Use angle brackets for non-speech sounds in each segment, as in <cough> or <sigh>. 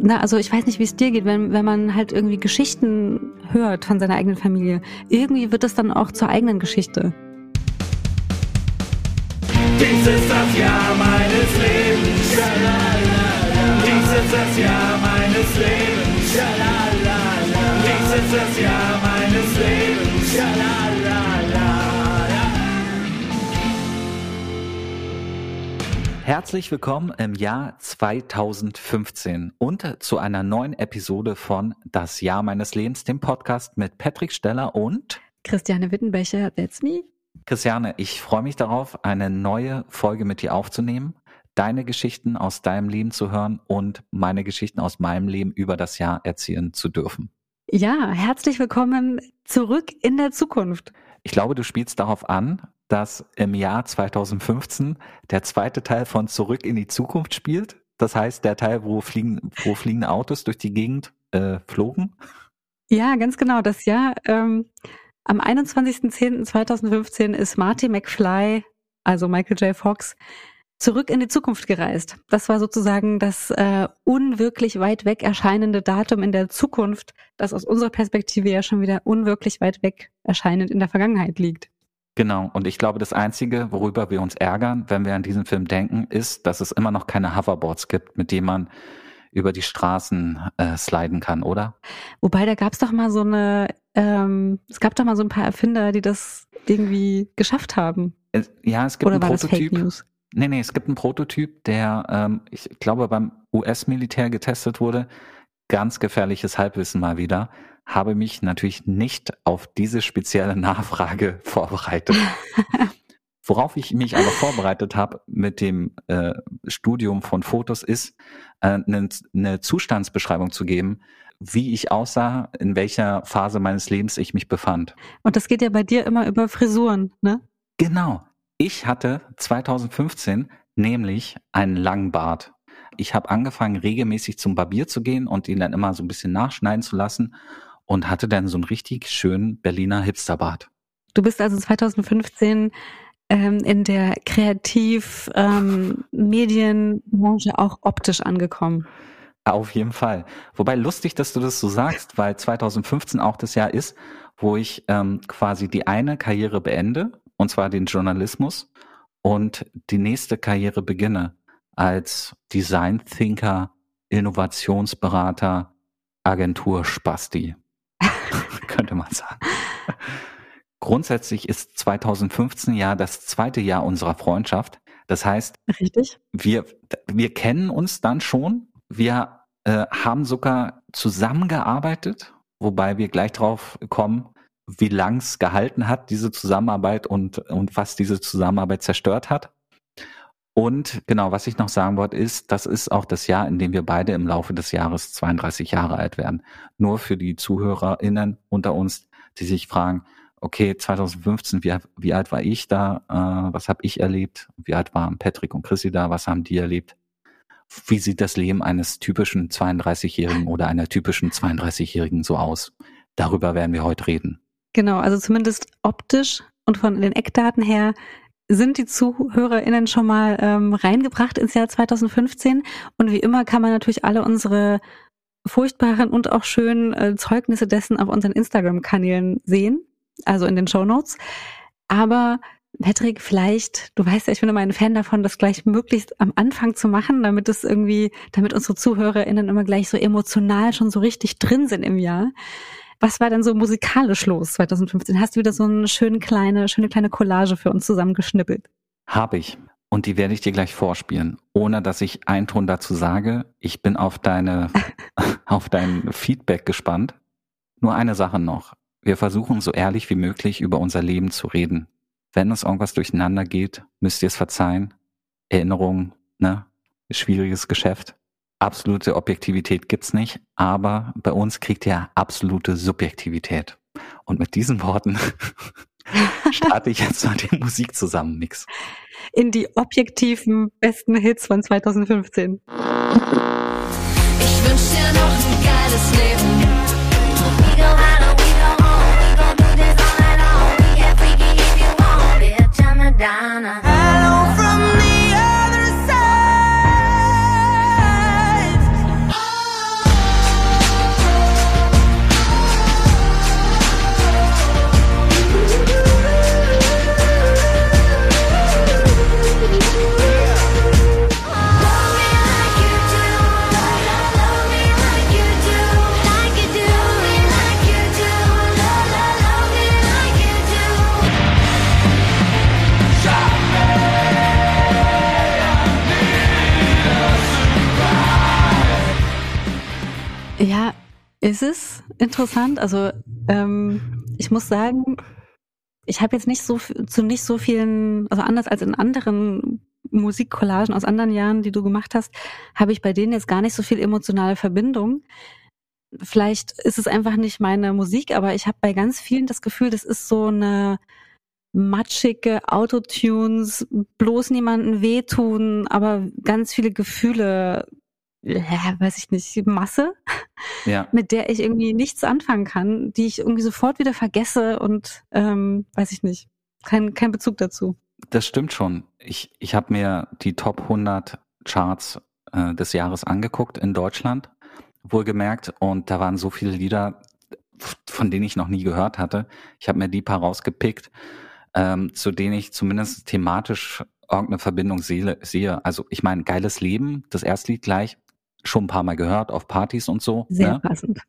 na, also ich weiß nicht, wie es dir geht, wenn, wenn man halt irgendwie Geschichten hört von seiner eigenen Familie. Irgendwie wird es dann auch zur eigenen Geschichte. Dies ist das Jahr meines Lebens. Dies ist das Jahr meines Lebens. Dies ist das Jahr meines Lebens. Herzlich willkommen im Jahr 2015 und zu einer neuen Episode von Das Jahr meines Lebens, dem Podcast mit Patrick Steller und Christiane Wittenbecher, that's me. Christiane, ich freue mich darauf, eine neue Folge mit dir aufzunehmen, deine Geschichten aus deinem Leben zu hören und meine Geschichten aus meinem Leben über das Jahr erzählen zu dürfen. Ja, herzlich willkommen zurück in der Zukunft. Ich glaube, du spielst darauf an, dass im Jahr 2015 der zweite Teil von Zurück in die Zukunft spielt. Das heißt, der Teil, wo, fliegen, wo fliegende Autos durch die Gegend äh, flogen. Ja, ganz genau. Das Jahr ähm, am 21.10.2015 ist Marty McFly, also Michael J. Fox, zurück in die Zukunft gereist. Das war sozusagen das äh, unwirklich weit weg erscheinende Datum in der Zukunft, das aus unserer Perspektive ja schon wieder unwirklich weit weg erscheinend in der Vergangenheit liegt. Genau, und ich glaube, das Einzige, worüber wir uns ärgern, wenn wir an diesen Film denken, ist, dass es immer noch keine Hoverboards gibt, mit denen man über die Straßen äh, sliden kann, oder? Wobei, da gab es doch mal so eine, ähm, es gab doch mal so ein paar Erfinder, die das irgendwie geschafft haben. Ja, es gibt oder einen Prototyp. Nee, nee, es gibt einen Prototyp, der, ähm, ich glaube, beim US-Militär getestet wurde. Ganz gefährliches Halbwissen mal wieder habe mich natürlich nicht auf diese spezielle <laughs> Nachfrage vorbereitet. <laughs> Worauf ich mich aber vorbereitet habe mit dem äh, Studium von Fotos ist, äh, eine, eine Zustandsbeschreibung zu geben, wie ich aussah, in welcher Phase meines Lebens ich mich befand. Und das geht ja bei dir immer über Frisuren, ne? Genau. Ich hatte 2015 nämlich einen langen Bart. Ich habe angefangen, regelmäßig zum Barbier zu gehen und ihn dann immer so ein bisschen nachschneiden zu lassen und hatte dann so einen richtig schönen Berliner Hipsterbart. Du bist also 2015 ähm, in der Kreativ-Medienbranche ähm, auch optisch angekommen. Auf jeden Fall. Wobei lustig, dass du das so sagst, weil 2015 auch das Jahr ist, wo ich ähm, quasi die eine Karriere beende, und zwar den Journalismus, und die nächste Karriere beginne als Design Thinker, Innovationsberater, Agentur Spasti. <laughs> könnte man sagen. Grundsätzlich ist 2015 ja das zweite Jahr unserer Freundschaft. Das heißt, Richtig. Wir, wir kennen uns dann schon. Wir äh, haben sogar zusammengearbeitet, wobei wir gleich drauf kommen, wie lang es gehalten hat, diese Zusammenarbeit und, und was diese Zusammenarbeit zerstört hat. Und genau, was ich noch sagen wollte, ist, das ist auch das Jahr, in dem wir beide im Laufe des Jahres 32 Jahre alt werden. Nur für die ZuhörerInnen unter uns, die sich fragen, okay, 2015, wie, wie alt war ich da? Äh, was habe ich erlebt? Wie alt waren Patrick und Chrissy da? Was haben die erlebt? Wie sieht das Leben eines typischen 32-Jährigen oder einer typischen 32-Jährigen so aus? Darüber werden wir heute reden. Genau, also zumindest optisch und von den Eckdaten her sind die ZuhörerInnen schon mal ähm, reingebracht ins Jahr 2015. Und wie immer kann man natürlich alle unsere furchtbaren und auch schönen äh, Zeugnisse dessen auf unseren Instagram-Kanälen sehen, also in den Show Notes. Aber Patrick, vielleicht, du weißt ja, ich bin immer ein Fan davon, das gleich möglichst am Anfang zu machen, damit es irgendwie, damit unsere ZuhörerInnen immer gleich so emotional schon so richtig drin sind im Jahr. Was war denn so musikalisch los 2015? Hast du wieder so eine schöne kleine, schöne kleine Collage für uns zusammengeschnippelt? Habe ich. Und die werde ich dir gleich vorspielen, ohne dass ich einen Ton dazu sage. Ich bin auf deine, <laughs> auf dein Feedback gespannt. Nur eine Sache noch. Wir versuchen so ehrlich wie möglich über unser Leben zu reden. Wenn uns irgendwas durcheinander geht, müsst ihr es verzeihen. Erinnerungen, ne? Schwieriges Geschäft absolute Objektivität gibt's nicht, aber bei uns kriegt ihr absolute Subjektivität. Und mit diesen Worten <laughs> starte ich jetzt mal den Musikzusammenmix. In die objektiven besten Hits von 2015. Ich wünsch dir noch ein geiles Leben. Interessant. Also ähm, ich muss sagen, ich habe jetzt nicht so zu nicht so vielen, also anders als in anderen Musikcollagen aus anderen Jahren, die du gemacht hast, habe ich bei denen jetzt gar nicht so viel emotionale Verbindung. Vielleicht ist es einfach nicht meine Musik, aber ich habe bei ganz vielen das Gefühl, das ist so eine matschige Autotunes, bloß niemanden wehtun, aber ganz viele Gefühle, weiß ich nicht, Masse, Ja. mit der ich irgendwie nichts anfangen kann, die ich irgendwie sofort wieder vergesse und ähm, weiß ich nicht, kein, kein Bezug dazu. Das stimmt schon. Ich, ich habe mir die Top 100 Charts äh, des Jahres angeguckt in Deutschland, wohlgemerkt, und da waren so viele Lieder, von denen ich noch nie gehört hatte. Ich habe mir die paar rausgepickt, ähm, zu denen ich zumindest thematisch irgendeine Verbindung sehe. sehe. Also ich meine, geiles Leben, das erste Lied gleich, schon ein paar Mal gehört auf Partys und so. Sehr ne? passend.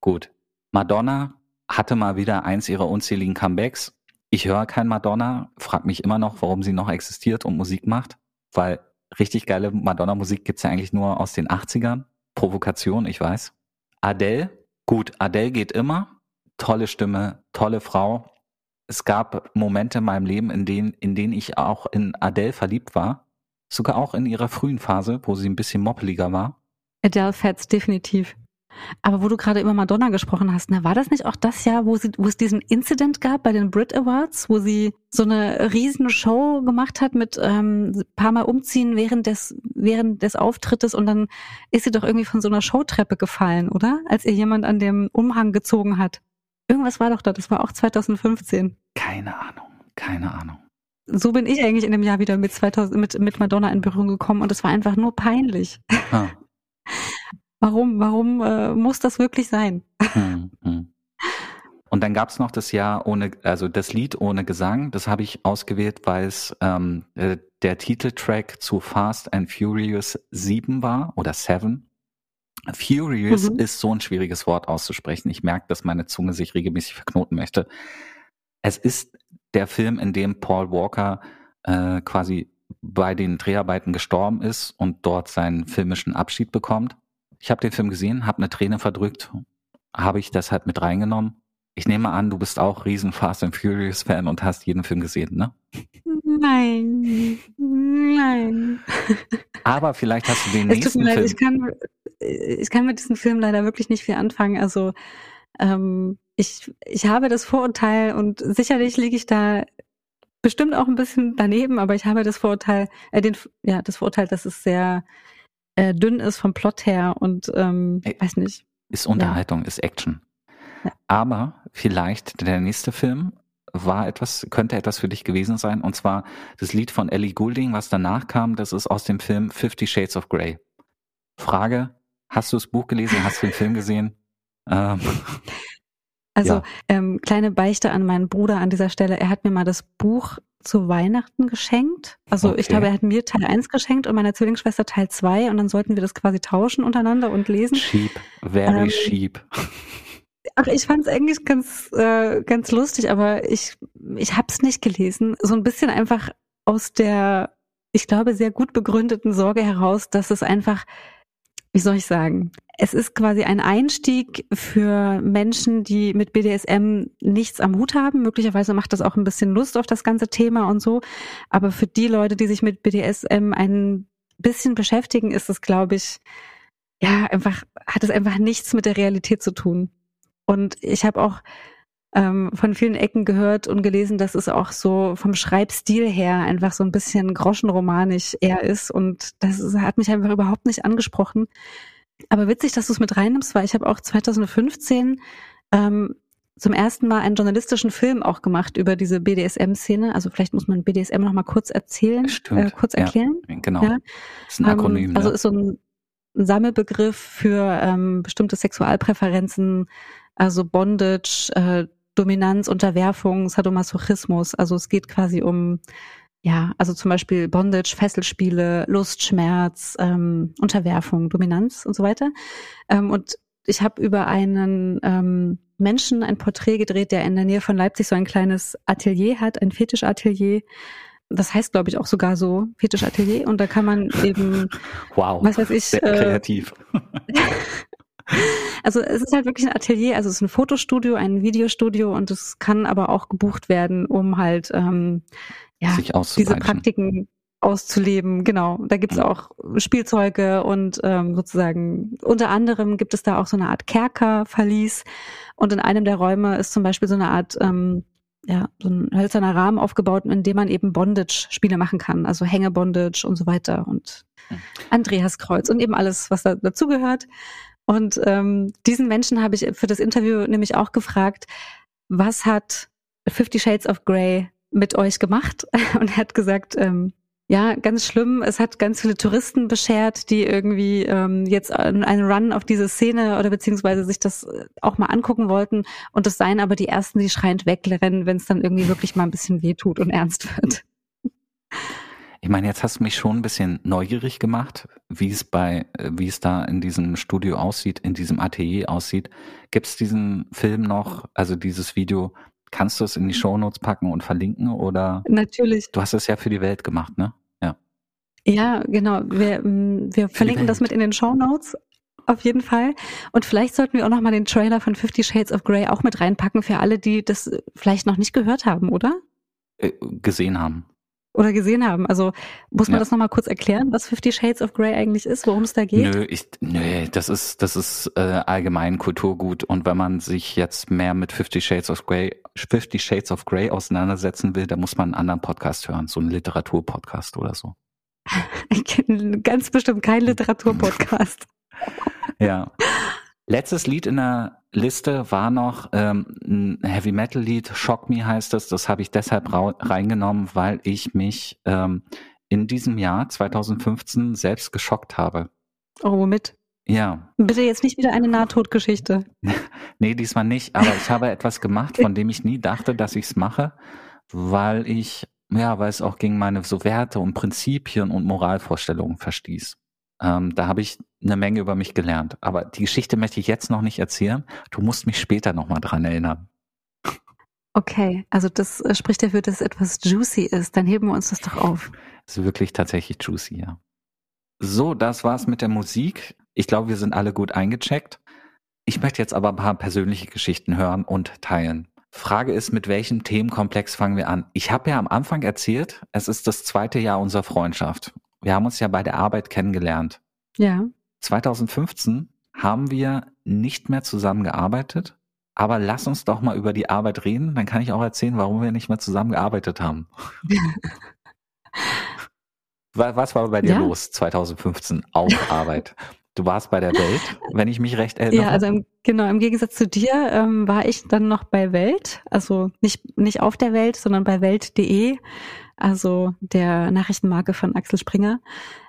Gut. Madonna hatte mal wieder eins ihrer unzähligen Comebacks. Ich höre kein Madonna, frag mich immer noch, warum sie noch existiert und Musik macht, weil richtig geile Madonna-Musik gibt's ja eigentlich nur aus den 80ern. Provokation, ich weiß. Adele, gut, Adele geht immer. Tolle Stimme, tolle Frau. Es gab Momente in meinem Leben, in denen, in denen ich auch in Adele verliebt war. Sogar auch in ihrer frühen Phase, wo sie ein bisschen moppeliger war. Adele Fats, definitiv. Aber wo du gerade über Madonna gesprochen hast, ne, war das nicht auch das Jahr, wo, sie, wo es diesen Incident gab bei den Brit Awards, wo sie so eine riesen Show gemacht hat mit ähm, ein paar Mal umziehen während des, während des Auftrittes und dann ist sie doch irgendwie von so einer Showtreppe gefallen, oder? Als ihr jemand an dem Umhang gezogen hat. Irgendwas war doch da, das war auch 2015. Keine Ahnung, keine Ahnung. So bin ich eigentlich in dem Jahr wieder mit 2000, mit, mit Madonna in Berührung gekommen und es war einfach nur peinlich. Ah. Warum, warum äh, muss das wirklich sein? Hm, hm. Und dann gab's noch das Jahr ohne, also das Lied ohne Gesang. Das habe ich ausgewählt, weil es ähm, äh, der Titeltrack zu Fast and Furious 7 war oder 7. Furious Mhm. ist so ein schwieriges Wort auszusprechen. Ich merke, dass meine Zunge sich regelmäßig verknoten möchte. Es ist der Film, in dem Paul Walker äh, quasi bei den Dreharbeiten gestorben ist und dort seinen filmischen Abschied bekommt. Ich habe den Film gesehen, habe eine Träne verdrückt, habe ich das halt mit reingenommen. Ich nehme an, du bist auch riesen Fast and Furious Fan und hast jeden Film gesehen, ne? Nein, nein. Aber vielleicht hast du den Es tut nächsten mir leid, Film. ich kann, ich kann mit diesem Film leider wirklich nicht viel anfangen. Also ähm, ich, ich habe das Vorurteil und sicherlich liege ich da bestimmt auch ein bisschen daneben, aber ich habe das Vorurteil, äh, den, ja, das Vorurteil, dass es sehr äh, dünn ist vom Plot her und ähm, weiß nicht. ist Unterhaltung, ist Action. Ja. Aber vielleicht der nächste Film war etwas, könnte etwas für dich gewesen sein. Und zwar das Lied von Ellie Goulding, was danach kam, das ist aus dem Film Fifty Shades of Grey. Frage, hast du das Buch gelesen, hast du den Film gesehen? <laughs> Ähm, Also Ja. ähm, kleine Beichte an meinen Bruder an dieser Stelle. Er hat mir mal das Buch zu Weihnachten geschenkt. Also ich Okay. glaube, er hat mir Teil 1 geschenkt und meiner Zwillingsschwester Teil 2 und dann sollten wir das quasi tauschen untereinander und lesen. cheap, very Ähm, cheap. Ach, ich fand es eigentlich ganz, äh, ganz lustig, aber ich, ich habe es nicht gelesen. So ein bisschen einfach aus der, ich glaube, sehr gut begründeten Sorge heraus, dass es einfach, wie soll ich sagen, es ist quasi ein Einstieg für Menschen, die mit BDSM nichts am Hut haben. Möglicherweise macht das auch ein bisschen Lust auf das ganze Thema und so. Aber für die Leute, die sich mit BDSM ein bisschen beschäftigen, ist es, glaube ich, ja, einfach, hat es einfach nichts mit der Realität zu tun. Und ich habe auch ähm, von vielen Ecken gehört und gelesen, dass es auch so vom Schreibstil her einfach so ein bisschen groschenromanisch eher ist. Und das ist- hat mich einfach überhaupt nicht angesprochen. Aber witzig, dass du es mit reinnimmst, weil ich habe auch 2015 ähm, zum ersten Mal einen journalistischen Film auch gemacht über diese BDSM-Szene. Also vielleicht muss man BDSM noch mal kurz erzählen, äh, kurz ja. erklären. Genau. Ja. ist ein Akronym. Ähm, also ist so ein Sammelbegriff für ähm, bestimmte Sexualpräferenzen, also Bondage, äh, Dominanz, Unterwerfung, Sadomasochismus. Also es geht quasi um, ja, also zum Beispiel Bondage, Fesselspiele, Lust, Schmerz, ähm, Unterwerfung, Dominanz und so weiter. Ähm, und ich habe über einen ähm, Menschen ein Porträt gedreht, der in der Nähe von Leipzig so ein kleines Atelier hat, ein Fetischatelier. Das heißt, glaube ich, auch sogar so Fetischatelier. Und da kann man eben <laughs> wow. was weiß ich, Sehr äh, kreativ. <laughs> Also es ist halt wirklich ein Atelier, also es ist ein Fotostudio, ein Videostudio und es kann aber auch gebucht werden, um halt ähm, ja, diese. Praktiken auszuleben. Genau, da gibt's auch Spielzeuge und ähm, sozusagen unter anderem gibt es da auch so eine Art Kerkerverlies und in einem der Räume ist zum Beispiel so eine Art ja, so ein hölzerner Rahmen aufgebaut, in dem man eben Bondage-Spiele machen kann, also Hänge-Bondage und so weiter und Hm. Andreaskreuz und eben alles, was da dazugehört. Und ähm, diesen Menschen habe ich für das Interview nämlich auch gefragt, was hat Fifty Shades of Grey mit euch gemacht? <laughs> Und er hat gesagt, ähm, ja, ganz schlimm. Es hat ganz viele Touristen beschert, die irgendwie ähm, jetzt einen Run auf diese Szene oder beziehungsweise sich das äh, auch mal angucken wollten. Und das seien aber die ersten, die schreiend wegrennen, wenn es dann irgendwie wirklich mal ein bisschen wehtut und ernst wird. Ich meine, jetzt hast du mich schon ein bisschen neugierig gemacht, wie es bei, äh, wie es da in diesem Studio aussieht, in diesem Atelier aussieht. Gibt es diesen Film noch, also dieses Video, kannst du es in die Shownotes packen und verlinken oder Natürlich. du hast es ja für die Welt gemacht, ne? Ja. Ja, genau. Wir, ähm, wir verlinken das mit in den Show Notes. Auf jeden Fall. Und vielleicht sollten wir auch noch mal den Trailer von Fifty Shades of Grey auch mit reinpacken für alle, die das vielleicht noch nicht gehört haben, oder? Äh, gesehen haben. Oder gesehen haben. Also muss man Ja. das noch mal kurz erklären, was Fifty Shades of Grey eigentlich ist, worum es da geht? Nö, ich, nö, das ist, das ist äh, allgemein Kulturgut und wenn man sich jetzt mehr mit Fifty Shades of Grey, Fifty Shades of Grey auseinandersetzen will, dann muss man einen anderen Podcast hören, so einen Literaturpodcast oder so. Ich <laughs> kenne ganz bestimmt keinen Literaturpodcast. Ja. <laughs> Letztes Lied in der Liste war noch ähm, ein Heavy Metal Lied, Shock Me heißt es. Das habe ich deshalb reingenommen, weil ich mich ähm, in diesem Jahr 2015 selbst geschockt habe. Oh, womit? Ja, Bitte jetzt nicht wieder eine Nahtodgeschichte. <laughs> nee, diesmal nicht. Aber ich habe etwas gemacht, von dem ich nie dachte, dass ich es mache, weil ich, ja, weil es auch gegen meine so Werte und Prinzipien und Moralvorstellungen verstieß. Ähm, da habe ich eine Menge über mich gelernt. Aber die Geschichte möchte ich jetzt noch nicht erzählen. Du musst mich später nochmal dran erinnern. Okay, also das äh, spricht dafür, dass es etwas juicy ist. Dann heben wir uns das doch auf. ist wirklich tatsächlich juicy, ja. So, das war's mit der Musik. Ich glaube, wir sind alle gut eingecheckt. Ich möchte jetzt aber ein paar persönliche Geschichten hören und teilen. Frage ist, mit welchem Themenkomplex fangen wir an? Ich habe ja am Anfang erzählt, es ist das zweite Jahr unserer Freundschaft. Wir haben uns ja bei der Arbeit kennengelernt. Ja. 2015 haben wir nicht mehr zusammengearbeitet, aber lass uns doch mal über die Arbeit reden, dann kann ich auch erzählen, warum wir nicht mehr zusammengearbeitet haben. <laughs> Wa- Was war bei dir Ja. los 2015 auf Arbeit? Du warst bei der Welt, wenn ich mich recht erinnere. Ja, also im, genau, im Gegensatz zu dir ähm, war ich dann noch bei Welt, also nicht, nicht auf der Welt, sondern bei Welt.de, also der Nachrichtenmarke von Axel Springer.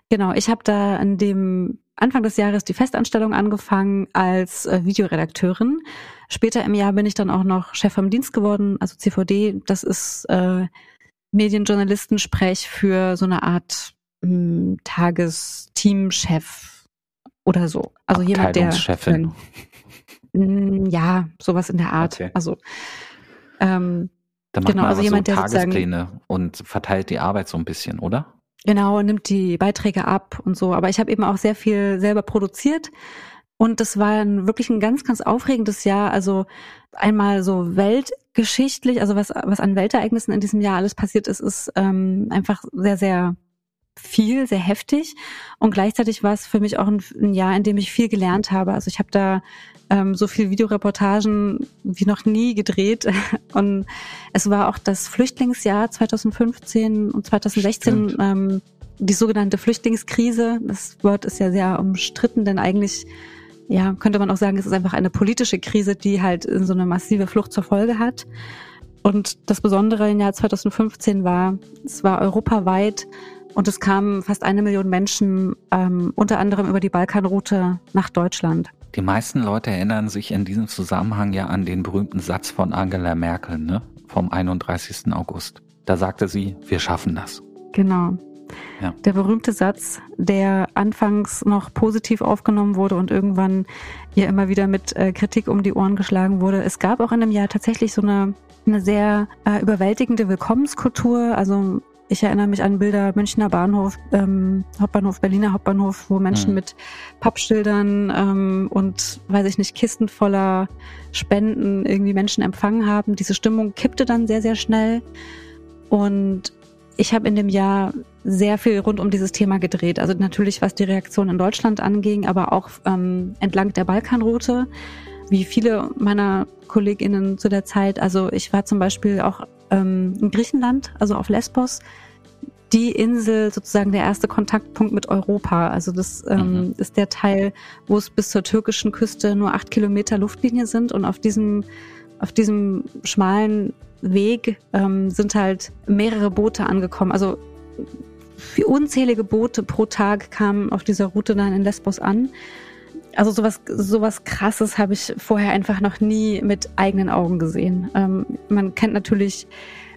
Genau, ich habe da an dem Anfang des Jahres die Festanstellung angefangen als äh, Videoredakteurin. Später im Jahr bin ich dann auch noch Chef vom Dienst geworden, also CVD. Das ist äh, Medienjournalistensprech für so eine Art mh, Tages-Teamchef oder so. Also jemand, der Abteilungschefin. Mm, <laughs> Ja, sowas in der Art. Okay. Also ähm, Dann macht genau, man also jemand, so Tagespläne und verteilt die Arbeit so ein bisschen, oder? genau nimmt die Beiträge ab und so. Aber ich habe eben auch sehr viel selber produziert und das war ein, wirklich ein ganz, ganz aufregendes Jahr. Also einmal so weltgeschichtlich, also was was an Weltereignissen in diesem Jahr alles passiert ist, ist ähm, einfach sehr, sehr viel, sehr heftig. Und gleichzeitig war es für mich auch ein, ein Jahr, in dem ich viel gelernt habe. Also ich habe da ähm, so viel Videoreportagen wie noch nie gedreht. <laughs> Und es war auch das Flüchtlingsjahr 2015 und 2016, Stimmt. ähm, die sogenannte Flüchtlingskrise. Das Wort ist ja sehr umstritten, denn eigentlich ja, könnte man auch sagen, es ist einfach eine politische Krise, die halt so eine massive Flucht zur Folge hat. Und das Besondere im Jahr 2015 war, es war europaweit und es kamen fast eine Million Menschen, ähm, unter anderem über die Balkanroute nach Deutschland. Die meisten Leute erinnern sich in diesem Zusammenhang ja an den berühmten Satz von Angela Merkel, ne? Vom 31. August. Da sagte sie, wir schaffen das. Genau. Ja. Der berühmte Satz, der anfangs noch positiv aufgenommen wurde und irgendwann ihr immer wieder mit äh, Kritik um die Ohren geschlagen wurde. Es gab auch in dem Jahr tatsächlich so eine, eine sehr äh, überwältigende Willkommenskultur. Also ich erinnere mich an Bilder Münchner Bahnhof, ähm, Hauptbahnhof, Berliner Hauptbahnhof, wo Menschen Mhm. mit Pappschildern ähm, und, weiß ich nicht, Kisten voller Spenden irgendwie Menschen empfangen haben. Diese Stimmung kippte dann sehr, sehr schnell. Und ich habe in dem Jahr sehr viel rund um dieses Thema gedreht. Also natürlich, was die Reaktion in Deutschland anging, aber auch ähm, entlang der Balkanroute, wie viele meiner KollegInnen zu der Zeit. Also ich war zum Beispiel auch ähm, in Griechenland, also auf Lesbos. Die Insel sozusagen der erste Kontaktpunkt mit Europa. Also das ähm, Mhm. ist der Teil, wo es bis zur türkischen Küste nur acht Kilometer Luftlinie sind und auf diesem auf diesem schmalen Weg ähm, sind halt mehrere Boote angekommen. Also unzählige Boote pro Tag kamen auf dieser Route dann in Lesbos an. Also sowas, sowas krasses habe ich vorher einfach noch nie mit eigenen Augen gesehen. Ähm, man kennt natürlich,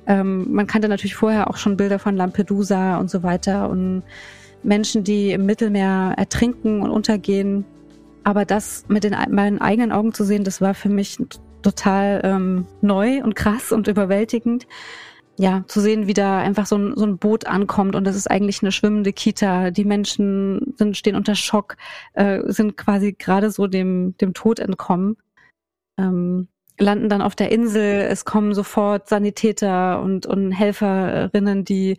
ähm, man kannte natürlich vorher auch schon Bilder von Lampedusa und so weiter und Menschen, die im Mittelmeer ertrinken und untergehen. Aber das mit den meinen eigenen Augen zu sehen, das war für mich total ähm, neu und krass und überwältigend. Ja, zu sehen, wie da einfach so ein, so ein Boot ankommt und das ist eigentlich eine schwimmende Kita. Die Menschen sind, stehen unter Schock, äh, sind quasi gerade so dem, dem Tod entkommen, ähm, landen dann auf der Insel. Es kommen sofort Sanitäter und, und Helferinnen, die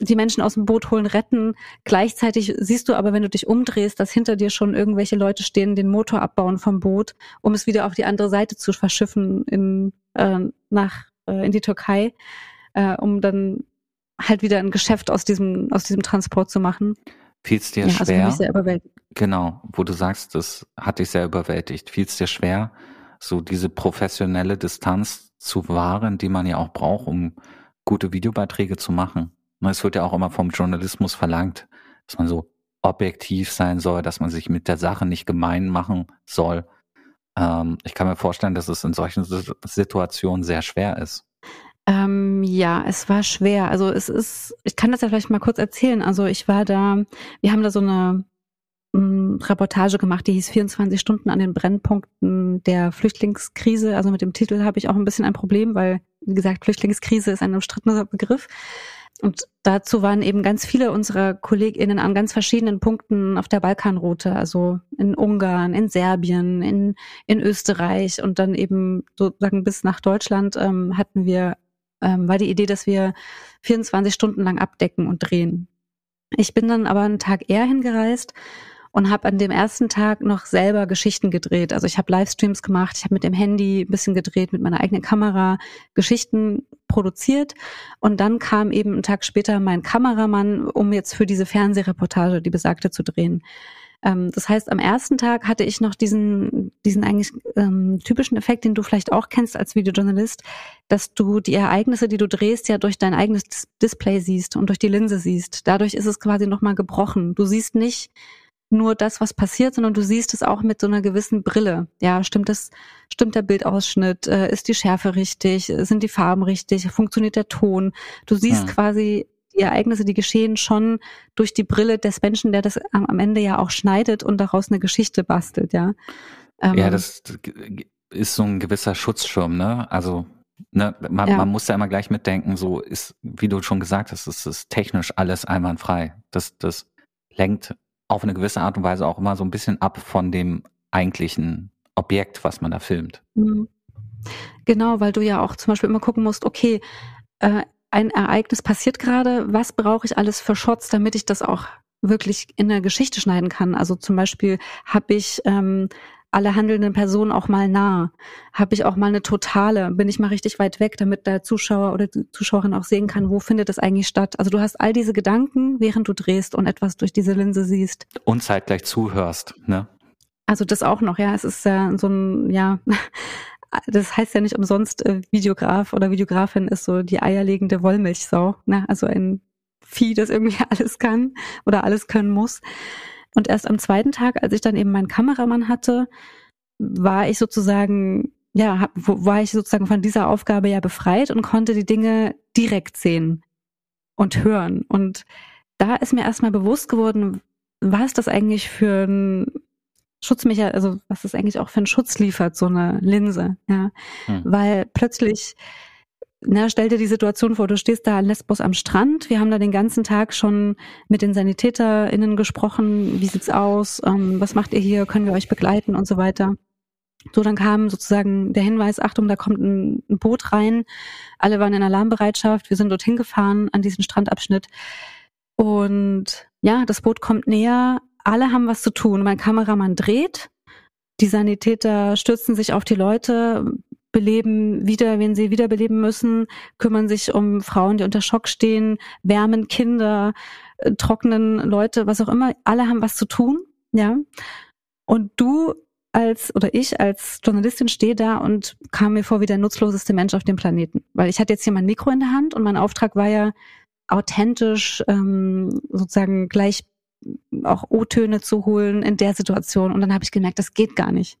die Menschen aus dem Boot holen, retten. Gleichzeitig siehst du aber, wenn du dich umdrehst, dass hinter dir schon irgendwelche Leute stehen, den Motor abbauen vom Boot, um es wieder auf die andere Seite zu verschiffen in, äh, nach, äh, in die Türkei, äh, um dann halt wieder ein Geschäft aus diesem, aus diesem Transport zu machen. Fiel es dir ja, also schwer? mich sehr überwältigend. Genau, wo du sagst, das hat dich sehr überwältigt. Fiel es dir schwer, so diese professionelle Distanz zu wahren, die man ja auch braucht, um gute Videobeiträge zu machen? Ne, Es wird ja auch immer vom Journalismus verlangt, dass man so objektiv sein soll, dass man sich mit der Sache nicht gemein machen soll. Ähm, ich kann mir vorstellen, dass es in solchen Si- Situationen sehr schwer ist. Ähm, ja, es war schwer. Also es ist, ich kann das ja vielleicht mal kurz erzählen. Also ich war da, wir haben da so eine mm, Reportage gemacht, die hieß 24 Stunden an den Brennpunkten der Flüchtlingskrise. Also mit dem Titel habe ich auch ein bisschen ein Problem, weil, wie gesagt, Flüchtlingskrise ist ein umstrittener Begriff. Und dazu waren eben ganz viele unserer KollegInnen an ganz verschiedenen Punkten auf der Balkanroute, also in Ungarn, in Serbien, in, in Österreich und dann eben sozusagen bis nach Deutschland ähm, hatten wir, ähm, war die Idee, dass wir 24 Stunden lang abdecken und drehen. Ich bin dann aber einen Tag eher hingereist und habe an dem ersten Tag noch selber Geschichten gedreht. Also ich habe Livestreams gemacht, ich habe mit dem Handy ein bisschen gedreht, mit meiner eigenen Kamera Geschichten produziert und dann kam eben einen Tag später mein Kameramann, um jetzt für diese Fernsehreportage, die besagte, zu drehen. Ähm, das heißt, am ersten Tag hatte ich noch diesen, diesen eigentlich ähm, typischen Effekt, den du vielleicht auch kennst als Videojournalist, dass du die Ereignisse, die du drehst, ja durch dein eigenes Dis Display siehst und durch die Linse siehst. Dadurch ist es quasi nochmal gebrochen. Du siehst nicht nur das, was passiert, sondern du siehst es auch mit so einer gewissen Brille. Ja, stimmt das, stimmt der Bildausschnitt, äh, ist die Schärfe richtig, sind die Farben richtig, funktioniert der Ton? Du siehst Hm. quasi die Ereignisse, die geschehen, schon durch die Brille des Menschen, der das am, Ende ja auch schneidet und daraus eine Geschichte bastelt, ja. Ähm, Ja, das ist so ein gewisser Schutzschirm, ne? Also, ne, man, Ja. man muss ja immer gleich mitdenken, so ist, wie du schon gesagt hast, es ist technisch alles einwandfrei. Das, das lenkt auf eine gewisse Art und Weise auch immer so ein bisschen ab von dem eigentlichen Objekt, was man da filmt. Mhm. Genau, weil du ja auch zum Beispiel immer gucken musst, okay, äh, ein Ereignis passiert gerade, was brauche ich alles für Shots, damit ich das auch wirklich in der Geschichte schneiden kann. Also zum Beispiel habe ich ähm, alle handelnden Personen auch mal nah, habe ich auch mal eine totale, bin ich mal richtig weit weg, damit der Zuschauer oder die Zuschauerin auch sehen kann, wo findet das eigentlich statt. Also du hast all diese Gedanken, während du drehst und etwas durch diese Linse siehst. Und zeitgleich zuhörst, ne? Also das auch noch, ja. Es ist ja so ein, ja, <laughs> das heißt ja nicht umsonst, äh, Videograf oder Videografin ist so die eierlegende Wollmilchsau, ne? Also ein Vieh, das irgendwie <laughs> alles kann oder alles können muss. Und erst am zweiten Tag, als ich dann eben meinen Kameramann hatte, war ich sozusagen, ja, hab, war ich sozusagen von dieser Aufgabe ja befreit und konnte die Dinge direkt sehen und hören. Und da ist mir erstmal bewusst geworden, was das eigentlich für ein Schutzmecher, also was das eigentlich auch für einen Schutz liefert, so eine Linse, ja. Hm. Weil plötzlich na, stell dir die Situation vor, du stehst da in Lesbos am Strand. Wir haben da den ganzen Tag schon mit den SanitäterInnen gesprochen. Wie sieht's aus? Ähm, was macht ihr hier? Können wir euch begleiten und so weiter? So, dann kam sozusagen der Hinweis, Achtung, da kommt ein, ein Boot rein. Alle waren in Alarmbereitschaft. Wir sind dorthin gefahren an diesen Strandabschnitt. Und ja, das Boot kommt näher. Alle haben was zu tun. Mein Kameramann dreht. Die Sanitäter stürzen sich auf die Leute, beleben wieder, wen sie wiederbeleben müssen, kümmern sich um Frauen, die unter Schock stehen, wärmen Kinder, äh, trocknen Leute, was auch immer. Alle haben was zu tun, ja. Und du als oder ich als Journalistin stehe da und kam mir vor wie der nutzloseste Mensch auf dem Planeten, weil ich hatte jetzt hier mein Mikro in der Hand und mein Auftrag war ja authentisch ähm, sozusagen gleich auch O-Töne zu holen in der Situation und dann habe ich gemerkt, das geht gar nicht.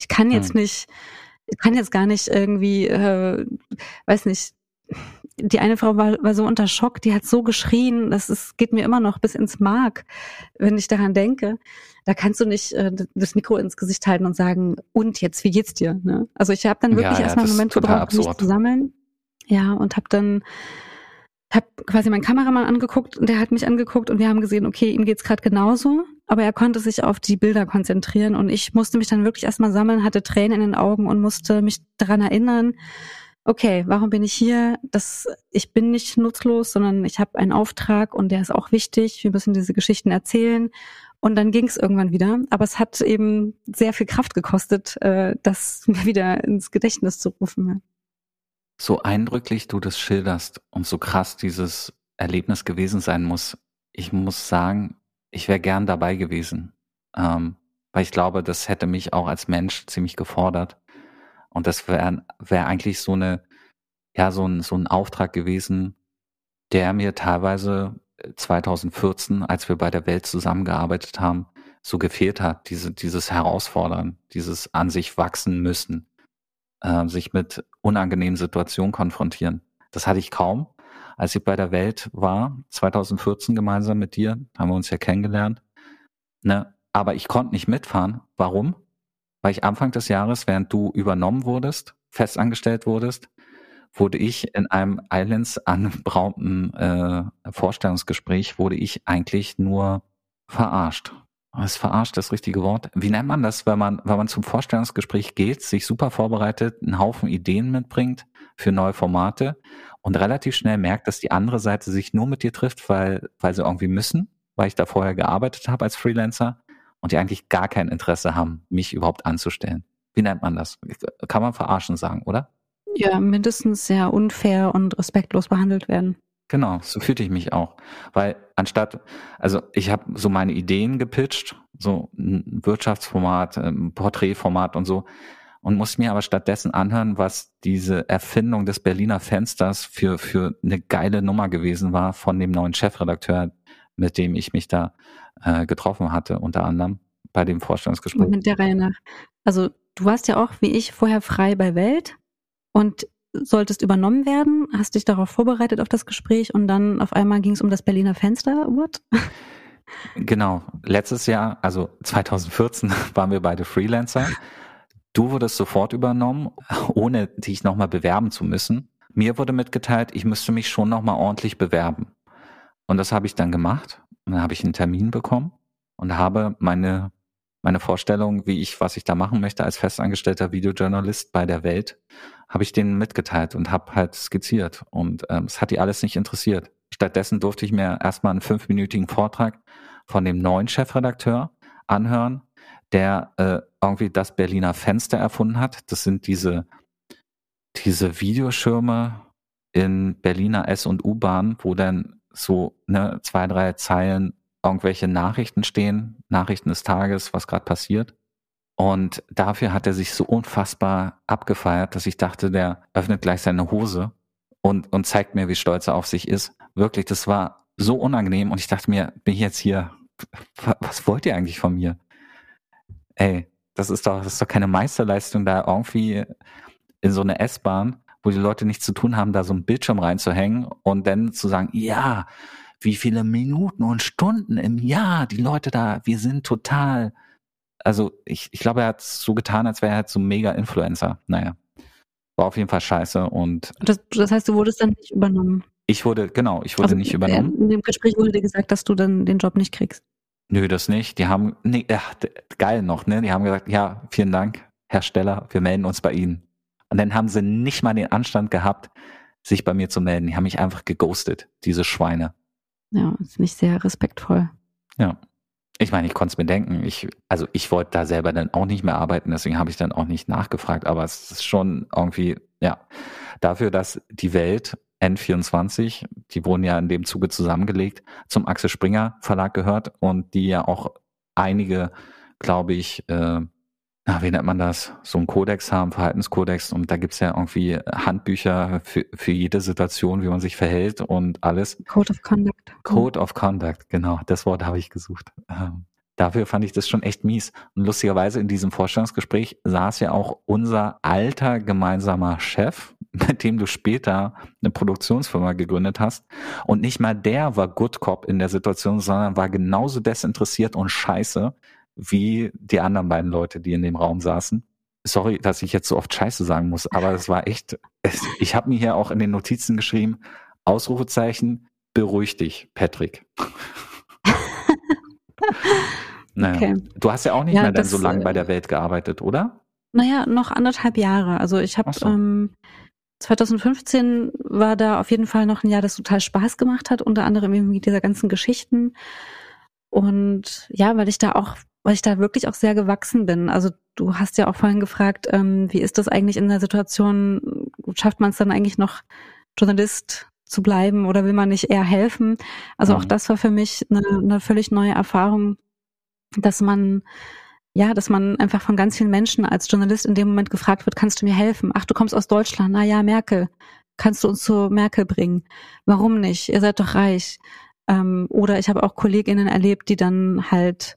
Ich kann jetzt hm. nicht ich kann jetzt gar nicht irgendwie, äh, weiß nicht, die eine Frau war, war so unter Schock, die hat so geschrien, das ist, geht mir immer noch bis ins Mark, wenn ich daran denke. Da kannst du nicht äh, das Mikro ins Gesicht halten und sagen, und jetzt, wie geht's dir? Ne? Also ich habe dann wirklich ja, ja, erstmal einen Moment gebraucht, mich zu sammeln. Ja, und habe dann habe quasi meinen Kameramann angeguckt und der hat mich angeguckt und wir haben gesehen, okay, ihm geht's gerade genauso, aber er konnte sich auf die Bilder konzentrieren und ich musste mich dann wirklich erstmal sammeln, hatte Tränen in den Augen und musste mich daran erinnern, okay, warum bin ich hier? Das, ich bin nicht nutzlos, sondern ich habe einen Auftrag und der ist auch wichtig. Wir müssen diese Geschichten erzählen. Und dann ging es irgendwann wieder. Aber es hat eben sehr viel Kraft gekostet, äh, das <laughs> mir wieder ins Gedächtnis zu rufen so eindrücklich du das schilderst und so krass dieses Erlebnis gewesen sein muss, ich muss sagen, ich wäre gern dabei gewesen. Ähm, weil ich glaube, das hätte mich auch als Mensch ziemlich gefordert. Und das wäre wär eigentlich so eine, ja, so ein, so ein Auftrag gewesen, der mir teilweise 2014, äh, als wir bei der Welt zusammengearbeitet haben, so gefehlt hat. Diese, dieses Herausfordern, dieses an sich wachsen müssen äh, sich mit unangenehmen Situationen konfrontieren. Das hatte ich kaum. Als ich bei der Welt war, 2014 gemeinsam mit dir, haben wir uns ja kennengelernt. Ne? Aber ich konnte nicht mitfahren. Warum? Weil ich Anfang des Jahres, während du übernommen wurdest, festangestellt wurdest, wurde ich in einem Islands anberaumten äh, Vorstellungsgespräch, wurde ich eigentlich nur verarscht. Was verarscht das richtige Wort? Wie nennt man das, wenn man, wenn man zum Vorstellungsgespräch geht, sich super vorbereitet, einen Haufen Ideen mitbringt für neue Formate und relativ schnell merkt, dass die andere Seite sich nur mit dir trifft, weil, weil sie irgendwie müssen, weil ich da vorher gearbeitet habe als Freelancer und die eigentlich gar kein Interesse haben, mich überhaupt anzustellen. Wie nennt man das? Kann man verarschen sagen, oder? Ja, mindestens sehr unfair und respektlos behandelt werden. Genau, so fühlte ich mich auch. Weil anstatt, also ich habe so meine Ideen gepitcht, so ein Wirtschaftsformat, ein Porträtformat und so, und musste mir aber stattdessen anhören, was diese Erfindung des Berliner Fensters für, für eine geile Nummer gewesen war von dem neuen Chefredakteur, mit dem ich mich da äh, getroffen hatte, unter anderem bei dem Vorstellungsgespräch. Mit der Reihe nach. Also du warst ja auch wie ich vorher frei bei Welt und solltest übernommen werden, hast dich darauf vorbereitet auf das Gespräch und dann auf einmal ging es um das Berliner Fenster. What? Genau. Letztes Jahr, also 2014, <laughs> waren wir beide Freelancer. Du wurdest sofort übernommen, ohne dich nochmal bewerben zu müssen. Mir wurde mitgeteilt, ich müsste mich schon nochmal ordentlich bewerben. Und das habe ich dann gemacht. Und dann habe ich einen Termin bekommen und habe meine, meine Vorstellung, wie ich, was ich da machen möchte als festangestellter Videojournalist bei der Welt, habe ich denen mitgeteilt und habe halt skizziert. Und ähm, es hat die alles nicht interessiert. Stattdessen durfte ich mir erstmal einen fünfminütigen Vortrag von dem neuen Chefredakteur anhören, der äh, irgendwie das Berliner Fenster erfunden hat. Das sind diese, diese Videoschirme in Berliner S- und U-Bahn, wo dann so ne, zwei, drei Zeilen irgendwelche Nachrichten stehen, Nachrichten des Tages, was gerade passiert. Und dafür hat er sich so unfassbar abgefeiert, dass ich dachte, der öffnet gleich seine Hose und, und zeigt mir, wie stolz er auf sich ist. Wirklich, das war so unangenehm und ich dachte mir, bin ich jetzt hier, was wollt ihr eigentlich von mir? Ey, das ist doch, das ist doch keine Meisterleistung, da irgendwie in so eine S-Bahn, wo die Leute nichts zu tun haben, da so einen Bildschirm reinzuhängen und dann zu sagen, ja, wie viele Minuten und Stunden im Jahr die Leute da, wir sind total also ich, ich glaube, er hat so getan, als wäre er halt so mega Influencer. Naja. War auf jeden Fall scheiße und Das, das heißt, du wurdest dann nicht übernommen. ich wurde, genau, ich wurde Also, nicht übernommen. In dem Gespräch wurde dir gesagt, dass du dann den Job nicht kriegst. Nö, das nicht. Die haben, nee, ach, geil noch, ne? Die haben gesagt, ja, vielen Dank, Herr Steller, wir melden uns bei Ihnen. Und dann haben sie nicht mal den Anstand gehabt, sich bei mir zu melden. Die haben mich einfach geghostet, diese Schweine. Ja, ist nicht sehr respektvoll. Ja. Ich meine, ich konnte es mir denken. Ich, also ich wollte da selber dann auch nicht mehr arbeiten, deswegen habe ich dann auch nicht nachgefragt. Aber es ist schon irgendwie, ja, dafür, dass die Welt N24, die wurden ja in dem Zuge zusammengelegt, zum Axel Springer Verlag gehört und die ja auch einige, glaube ich, äh, na, wie nennt man das, so einen Kodex haben, Verhaltenskodex und da gibt's ja irgendwie Handbücher für, für jede Situation, wie man sich verhält und alles. Code of Conduct. Code of Conduct, genau, das Wort habe ich gesucht. Ähm, dafür fand ich das schon echt mies. Und lustigerweise in diesem Vorstellungsgespräch saß ja auch unser alter gemeinsamer Chef, <laughs> mit dem du später eine Produktionsfirma gegründet hast. Und nicht mal der war Good Cop in der Situation, sondern war genauso desinteressiert und scheiße wie die anderen beiden Leute, die in dem Raum saßen. Sorry, dass ich jetzt so oft Scheiße sagen muss, aber es war echt, es, ich habe mir hier auch in den Notizen geschrieben, Ausrufezeichen, beruhig dich, Patrick. <laughs> naja. Okay. Du hast ja auch nicht Ja, mehr dann so lange äh, bei der Welt gearbeitet, oder? Naja, noch anderthalb Jahre. Also ich habe so. ähm, 2015 war da auf jeden Fall noch ein Jahr, das total Spaß gemacht hat, unter anderem eben mit dieser ganzen Geschichten. Und ja, weil ich da auch, weil ich da wirklich auch sehr gewachsen bin. Also du hast ja auch vorhin gefragt, ähm, wie ist das eigentlich in der Situation? Schafft man es dann eigentlich noch, Journalist zu bleiben oder will man nicht eher helfen? Also auch Mhm. das war für mich eine, eine völlig neue Erfahrung, dass man ja, dass man einfach von ganz vielen Menschen als Journalist in dem Moment gefragt wird, kannst du mir helfen? Ach, du kommst aus Deutschland. Na ja, Merkel. Kannst du uns zu Merkel bringen? Warum nicht? Ihr seid doch reich. Ähm, oder ich habe auch KollegInnen erlebt, die dann halt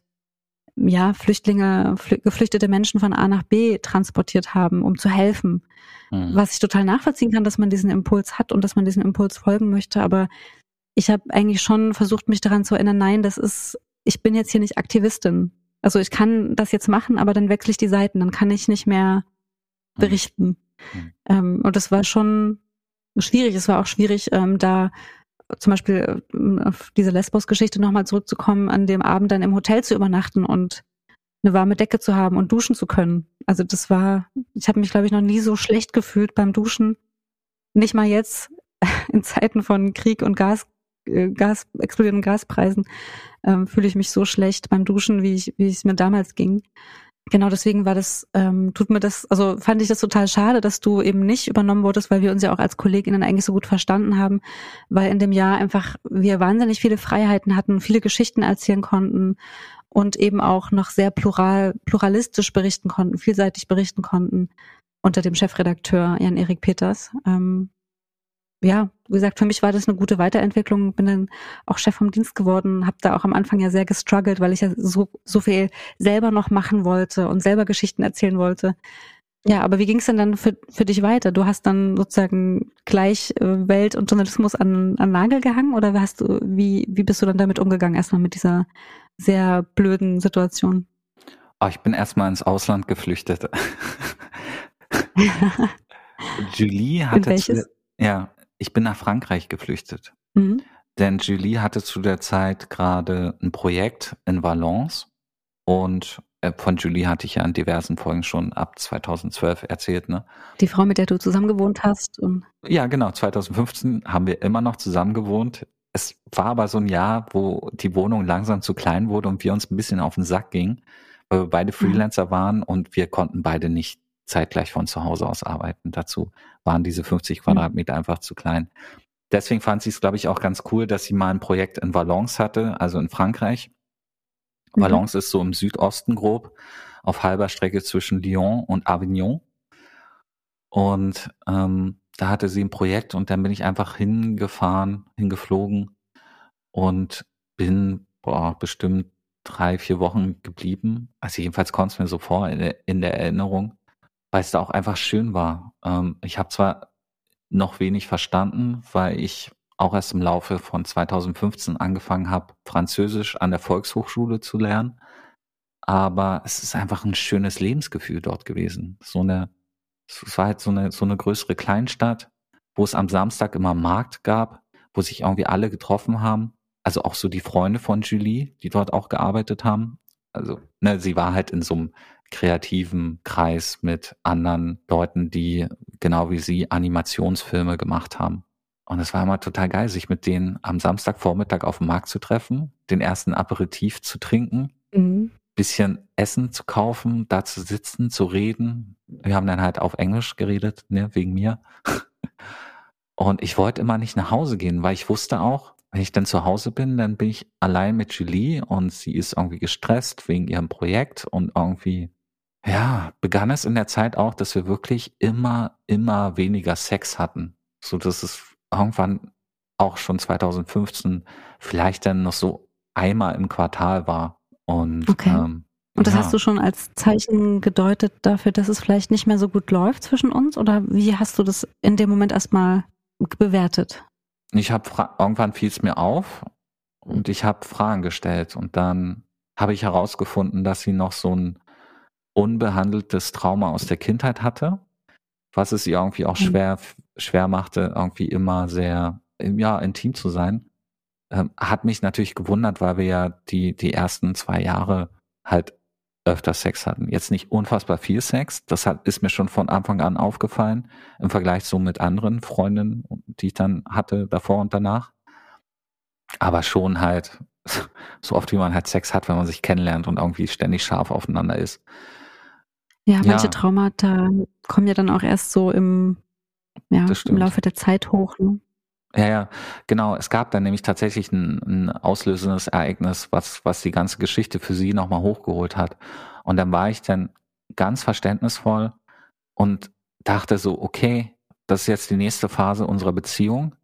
ja, Flüchtlinge, flü geflüchtete Menschen von A nach B transportiert haben, um zu helfen. Mhm. Was ich total nachvollziehen kann, dass man diesen Impuls hat und dass man diesem Impuls folgen möchte. Aber ich habe eigentlich schon versucht, mich daran zu erinnern, nein, das ist, ich bin jetzt hier nicht Aktivistin. Also ich kann das jetzt machen, aber dann wechsle ich die Seiten, dann kann ich nicht mehr berichten. Mhm. Ähm, und das war schon schwierig. Es war auch schwierig, ähm, da zum Beispiel ähm, auf diese Lesbos-Geschichte nochmal zurückzukommen, an dem Abend dann im Hotel zu übernachten und eine warme Decke zu haben und duschen zu können. Also das war, ich habe mich, glaube ich, noch nie so schlecht gefühlt beim Duschen. Nicht mal jetzt <laughs> in Zeiten von Krieg und Gas, äh, Gas explodierenden Gaspreisen ähm, fühle ich mich so schlecht beim Duschen, wie ich, wie es mir damals ging. Genau deswegen war das, ähm, tut mir das, also fand ich das total schade, dass du eben nicht übernommen wurdest, weil wir uns ja auch als KollegInnen eigentlich so gut verstanden haben, weil in dem Jahr einfach wir wahnsinnig viele Freiheiten hatten, viele Geschichten erzählen konnten und eben auch noch sehr plural, pluralistisch berichten konnten, vielseitig berichten konnten unter dem Chefredakteur Jan-Erik Peters. Ähm, ja, wie gesagt, für mich war das eine gute Weiterentwicklung. Bin dann auch Chef vom Dienst geworden, habe da auch am Anfang ja sehr gestruggelt, weil ich ja so, so viel selber noch machen wollte und selber Geschichten erzählen wollte. Ja, aber wie ging es denn dann für, für dich weiter? Du hast dann sozusagen gleich äh, Welt und Journalismus an, an Nagel gehangen oder hast du, wie, wie bist du dann damit umgegangen, erstmal mit dieser sehr blöden Situation? Oh, ich bin erstmal ins Ausland geflüchtet. <laughs> Julie hatte zu, welches? ja, ich bin nach Frankreich geflüchtet. Mhm. Denn Julie hatte zu der Zeit gerade ein Projekt in Valence und äh, von Julie hatte ich ja in diversen Folgen schon ab 2012 erzählt, ne? Die Frau, mit der du zusammen gewohnt hast und Ja, genau. 2015 haben wir immer noch zusammen gewohnt. Es war aber so ein Jahr, wo die Wohnung langsam zu klein wurde und wir uns ein bisschen auf den Sack gingen, weil wir beide Freelancer waren und wir konnten beide nicht zeitgleich von zu Hause aus arbeiten. Dazu waren diese 50 Quadratmeter einfach zu klein. Deswegen fand sie es, glaube ich, auch ganz cool, dass sie mal ein Projekt in Valence hatte, also in Frankreich. Mhm. Valence ist so im Südosten grob, auf halber Strecke zwischen Lyon und Avignon. Und ähm, da hatte sie ein Projekt und dann bin ich einfach hingefahren, hingeflogen und bin boah, bestimmt drei, vier Wochen geblieben. Also jedenfalls kommt es mir so vor in der, in der Erinnerung, weil es da auch einfach schön war. Ähm, ich habe zwar noch wenig verstanden, weil ich auch erst im Laufe von 2015 angefangen habe, Französisch an der Volkshochschule zu lernen. Aber es ist einfach ein schönes Lebensgefühl dort gewesen. So eine Es war halt so eine, so eine größere Kleinstadt, wo es am Samstag immer Markt gab, wo sich irgendwie alle getroffen haben. Also auch so die Freunde von Julie, die dort auch gearbeitet haben. Also, ne, sie war halt in so einem kreativen Kreis mit anderen Leuten, die genau wie sie Animationsfilme gemacht haben. Und es war immer total geil, sich mit denen am Samstagvormittag auf dem Markt zu treffen, den ersten Aperitif zu trinken, mhm. bisschen Essen zu kaufen, da zu sitzen, zu reden. Wir haben dann halt auf Englisch geredet, ne, wegen mir. <laughs> Und ich wollte immer nicht nach Hause gehen, weil ich wusste auch, wenn ich dann zu Hause bin, dann bin ich allein mit Julie und sie ist irgendwie gestresst wegen ihrem Projekt und irgendwie ja, begann es in der Zeit auch, dass wir wirklich immer, immer weniger Sex hatten. So dass es irgendwann auch schon 2015 vielleicht dann noch so einmal im Quartal war. Und, okay. ähm, und das ja. hast du schon als Zeichen gedeutet dafür, dass es vielleicht nicht mehr so gut läuft zwischen uns? Oder wie hast du das in dem Moment erstmal bewertet? Ich habe irgendwann fiel es mir auf und ich habe Fragen gestellt und dann habe ich herausgefunden, dass sie noch so ein unbehandeltes Trauma aus der Kindheit hatte, was es ihr irgendwie auch mhm. schwer, schwer machte, irgendwie immer sehr, ja, intim zu sein. Ähm, hat mich natürlich gewundert, weil wir ja die, die ersten zwei Jahre halt öfter Sex hatten. Jetzt nicht unfassbar viel Sex, das hat, ist mir schon von Anfang an aufgefallen, im Vergleich so mit anderen Freundinnen, die ich dann hatte, davor und danach. Aber schon halt <laughs> so oft, wie man halt Sex hat, wenn man sich kennenlernt und irgendwie ständig scharf aufeinander ist. Ja, manche ja. Traumata kommen ja dann auch erst so im, ja, im Laufe der Zeit hoch. Ne? Ja, ja, genau. Es gab dann nämlich tatsächlich ein, ein auslösendes Ereignis, was, was die ganze Geschichte für sie nochmal hochgeholt hat. Und dann war ich dann ganz verständnisvoll und dachte so, okay, das ist jetzt die nächste Phase unserer Beziehung.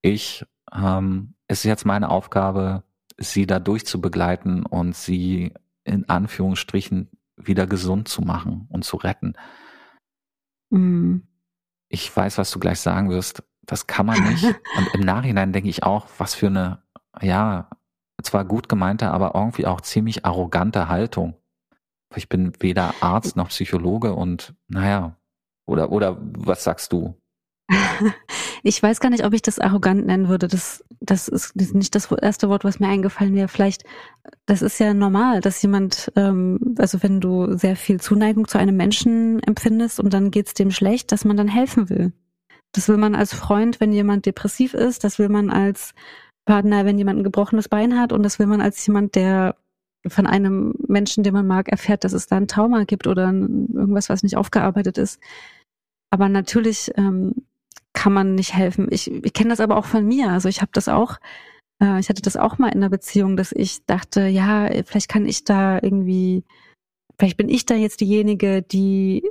Ich, ähm, es ist jetzt meine Aufgabe, sie da durchzubegleiten und sie in Anführungsstrichen wieder gesund zu machen und zu retten. Mhm. Ich weiß, was du gleich sagen wirst. Das kann man nicht. <laughs> und im Nachhinein denke ich auch, was für eine, ja, zwar gut gemeinte, aber irgendwie auch ziemlich arrogante Haltung. Ich bin weder Arzt noch Psychologe und naja, oder, oder was sagst du? <laughs> Ich weiß gar nicht, ob ich das arrogant nennen würde. Das, das ist nicht das erste Wort, was mir eingefallen wäre. Vielleicht, das ist ja normal, dass jemand, ähm, also wenn du sehr viel Zuneigung zu einem Menschen empfindest und dann geht's dem schlecht, dass man dann helfen will. Das will man als Freund, wenn jemand depressiv ist. Das will man als Partner, wenn jemand ein gebrochenes Bein hat. Und das will man als jemand, der von einem Menschen, den man mag, erfährt, dass es da ein Trauma gibt oder irgendwas, was nicht aufgearbeitet ist. Aber natürlich ähm, kann man nicht helfen. Ich, ich kenne das aber auch von mir. Also ich habe das auch, äh, ich hatte das auch mal in einer Beziehung, dass ich dachte, ja, vielleicht kann ich da irgendwie, vielleicht bin ich da jetzt diejenige, die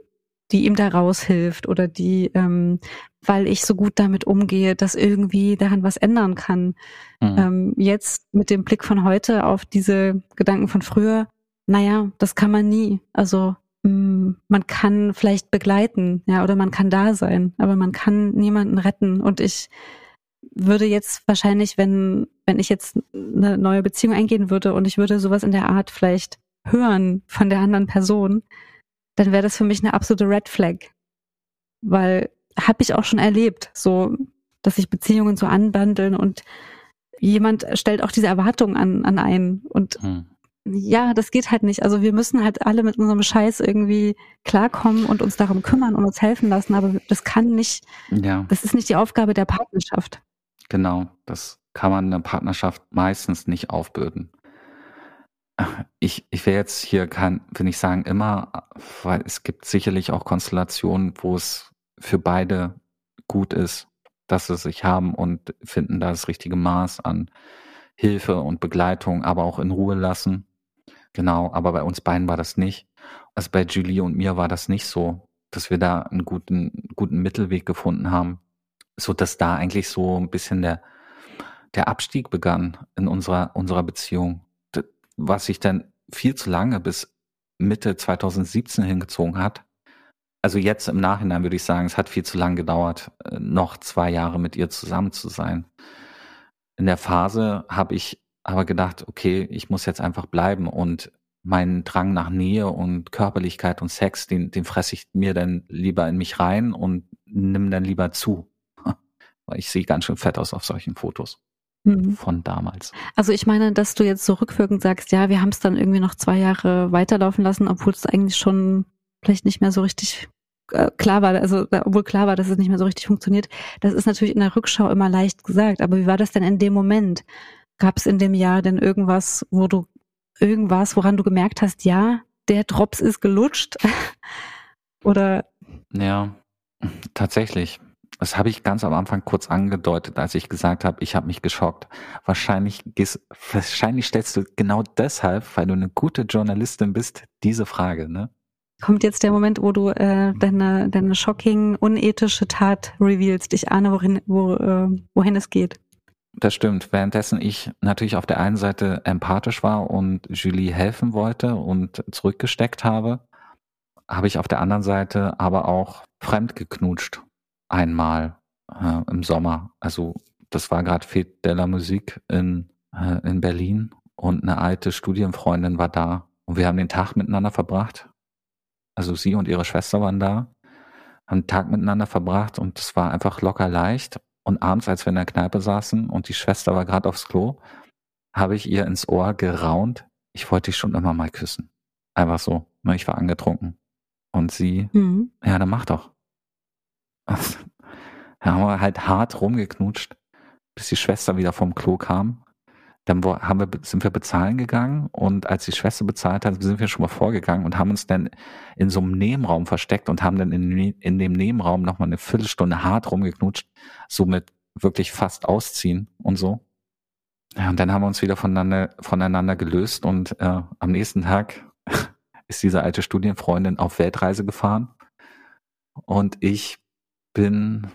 die ihm da raushilft oder die, ähm, weil ich so gut damit umgehe, dass irgendwie daran was ändern kann. Mhm. Ähm, jetzt mit dem Blick von heute auf diese Gedanken von früher, naja, das kann man nie. Also man kann vielleicht begleiten, ja, oder man kann da sein, aber man kann niemanden retten. Und ich würde jetzt wahrscheinlich, wenn, wenn ich jetzt eine neue Beziehung eingehen würde und ich würde sowas in der Art vielleicht hören von der anderen Person, dann wäre das für mich eine absolute Red Flag. Weil habe ich auch schon erlebt, so, dass sich Beziehungen so anbandeln und jemand stellt auch diese Erwartungen an, an einen und hm ja, das geht halt nicht. Also wir müssen halt alle mit unserem Scheiß irgendwie klarkommen und uns darum kümmern und uns helfen lassen, aber das kann nicht, ja. das ist nicht die Aufgabe der Partnerschaft. Genau, das kann man in der Partnerschaft meistens nicht aufbürden. Ich, ich will jetzt hier kann, will ich sagen, immer, weil es gibt sicherlich auch Konstellationen, wo es für beide gut ist, dass sie sich haben und finden da das richtige Maß an Hilfe und Begleitung, aber auch in Ruhe lassen. Genau, aber bei uns beiden war das nicht. Also bei Julie und mir war das nicht so, dass wir da einen guten, guten Mittelweg gefunden haben, so dass da eigentlich so ein bisschen der, der Abstieg begann in unserer, unserer Beziehung, was sich dann viel zu lange bis Mitte 2017 hingezogen hat. Also jetzt im Nachhinein würde ich sagen, es hat viel zu lange gedauert, äh, noch zwei Jahre mit ihr zusammen zu sein. In der Phase habe ich aber gedacht, okay, ich muss jetzt einfach bleiben und meinen Drang nach Nähe und Körperlichkeit und Sex, den, den fresse ich mir dann lieber in mich rein und nimm dann lieber zu. <laughs> Weil ich sehe ganz schön fett aus auf solchen Fotos Mhm. von damals. Also ich meine, dass du jetzt so rückwirkend sagst, ja, wir haben es dann irgendwie noch zwei Jahre weiterlaufen lassen, obwohl es eigentlich schon vielleicht nicht mehr so richtig äh, klar war, also äh, obwohl klar war, dass es nicht mehr so richtig funktioniert. Das ist natürlich in der Rückschau immer leicht gesagt, aber wie war das denn in dem Moment? Gab es in dem Jahr denn irgendwas, wo du irgendwas, woran du gemerkt hast, ja, der Drops ist gelutscht? <laughs> Oder Ja, tatsächlich. Das habe ich ganz am Anfang kurz angedeutet, als ich gesagt habe, ich habe mich geschockt. Wahrscheinlich, wahrscheinlich stellst du genau deshalb, weil du eine gute Journalistin bist, diese Frage, ne? kommt jetzt der Moment, wo du äh, deine, deine shocking, unethische Tat revealst? Ich ahne, wohin, wo, äh, wohin es geht. Das stimmt. Währenddessen ich natürlich auf der einen Seite empathisch war und Julie helfen wollte und zurückgesteckt habe, habe ich auf der anderen Seite aber auch fremd geknutscht. Einmal äh, im Sommer. Also das war gerade Fete de la Musique in, äh, in Berlin und eine alte Studienfreundin war da und wir haben den Tag miteinander verbracht. Also sie und ihre Schwester waren da, haben den Tag miteinander verbracht und es war einfach locker leicht. Und abends, als wir in der Kneipe saßen und die Schwester war gerade aufs Klo, habe ich ihr ins Ohr geraunt, ich wollte dich schon immer mal küssen. Einfach so. ne, Ich war angetrunken. Und sie, Mhm. ja, dann mach doch. <laughs> Da haben wir halt hart rumgeknutscht, bis die Schwester wieder vom Klo kam. Dann haben wir, sind wir bezahlen gegangen und als die Schwester bezahlt hat, sind wir schon mal vorgegangen und haben uns dann in so einem Nebenraum versteckt und haben dann in, in dem Nebenraum nochmal eine Viertelstunde hart rumgeknutscht, somit wirklich fast ausziehen und so. Ja, und dann haben wir uns wieder voneinander, voneinander gelöst und äh, am nächsten Tag <laughs> ist diese alte Studienfreundin auf Weltreise gefahren und ich bin,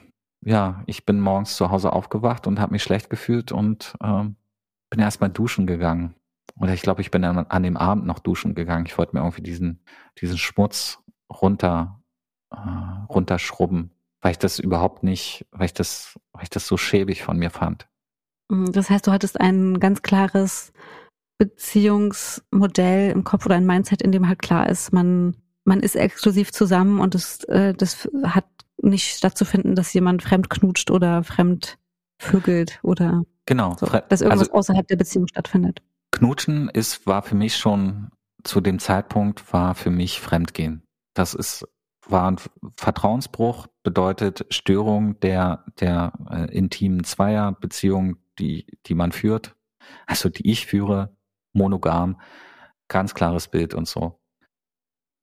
ja, ich bin morgens zu Hause aufgewacht und habe mich schlecht gefühlt und ähm, bin erstmal duschen gegangen. Oder ich glaube, ich bin dann an dem Abend noch duschen gegangen. Ich wollte mir irgendwie diesen, diesen Schmutz runter, äh, runterschrubben, weil ich das überhaupt nicht, weil ich das, weil ich das so schäbig von mir fand. Mhm, Das heißt, du hattest ein ganz klares Beziehungsmodell im Kopf oder ein Mindset, in dem halt klar ist, man, man ist exklusiv zusammen und es, äh, das hat nicht stattzufinden, dass jemand fremd knutscht oder fremd vögelt oder Genau. so, dass irgendwas also außerhalb der Beziehung stattfindet. Knutschen ist, war für mich schon zu dem Zeitpunkt war für mich Fremdgehen. Das ist, war ein Vertrauensbruch, bedeutet Störung der, der äh, intimen Zweierbeziehung, die, die man führt, also die ich führe, monogam, ganz klares Bild und so.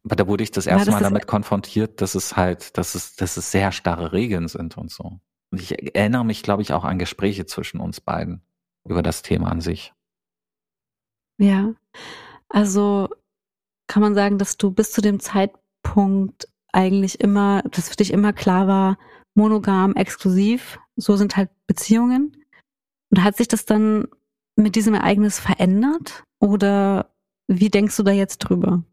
Aber da wurde ich das Ja, erste das Mal damit konfrontiert, dass es halt, dass es, dass es sehr starre Regeln sind und so. Und ich erinnere mich, glaube ich, auch an Gespräche zwischen uns beiden über das Thema an sich. Ja. Also kann man sagen, dass du bis zu dem Zeitpunkt eigentlich immer, dass für dich immer klar war, monogam, exklusiv, so sind halt Beziehungen. Und hat sich das dann mit diesem Ereignis verändert? Oder wie denkst du da jetzt drüber?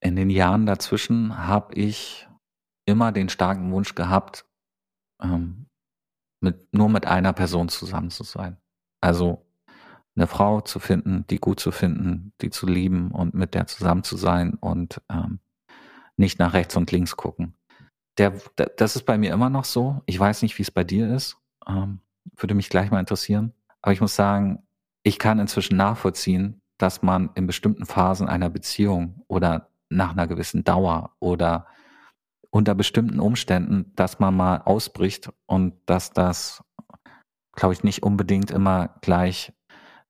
in den Jahren dazwischen habe ich immer den starken Wunsch gehabt, ähm, mit, nur mit einer Person zusammen zu sein. Also eine Frau zu finden, die gut zu finden, die zu lieben und mit der zusammen zu sein und ähm, nicht nach rechts und links gucken. Der, das ist bei mir immer noch so. Ich weiß nicht, wie es bei dir ist. Ähm, würde mich gleich mal interessieren. Aber ich muss sagen, ich kann inzwischen nachvollziehen, dass man in bestimmten Phasen einer Beziehung oder nach einer gewissen Dauer oder unter bestimmten Umständen, dass man mal ausbricht und dass das, glaube ich, nicht unbedingt immer gleich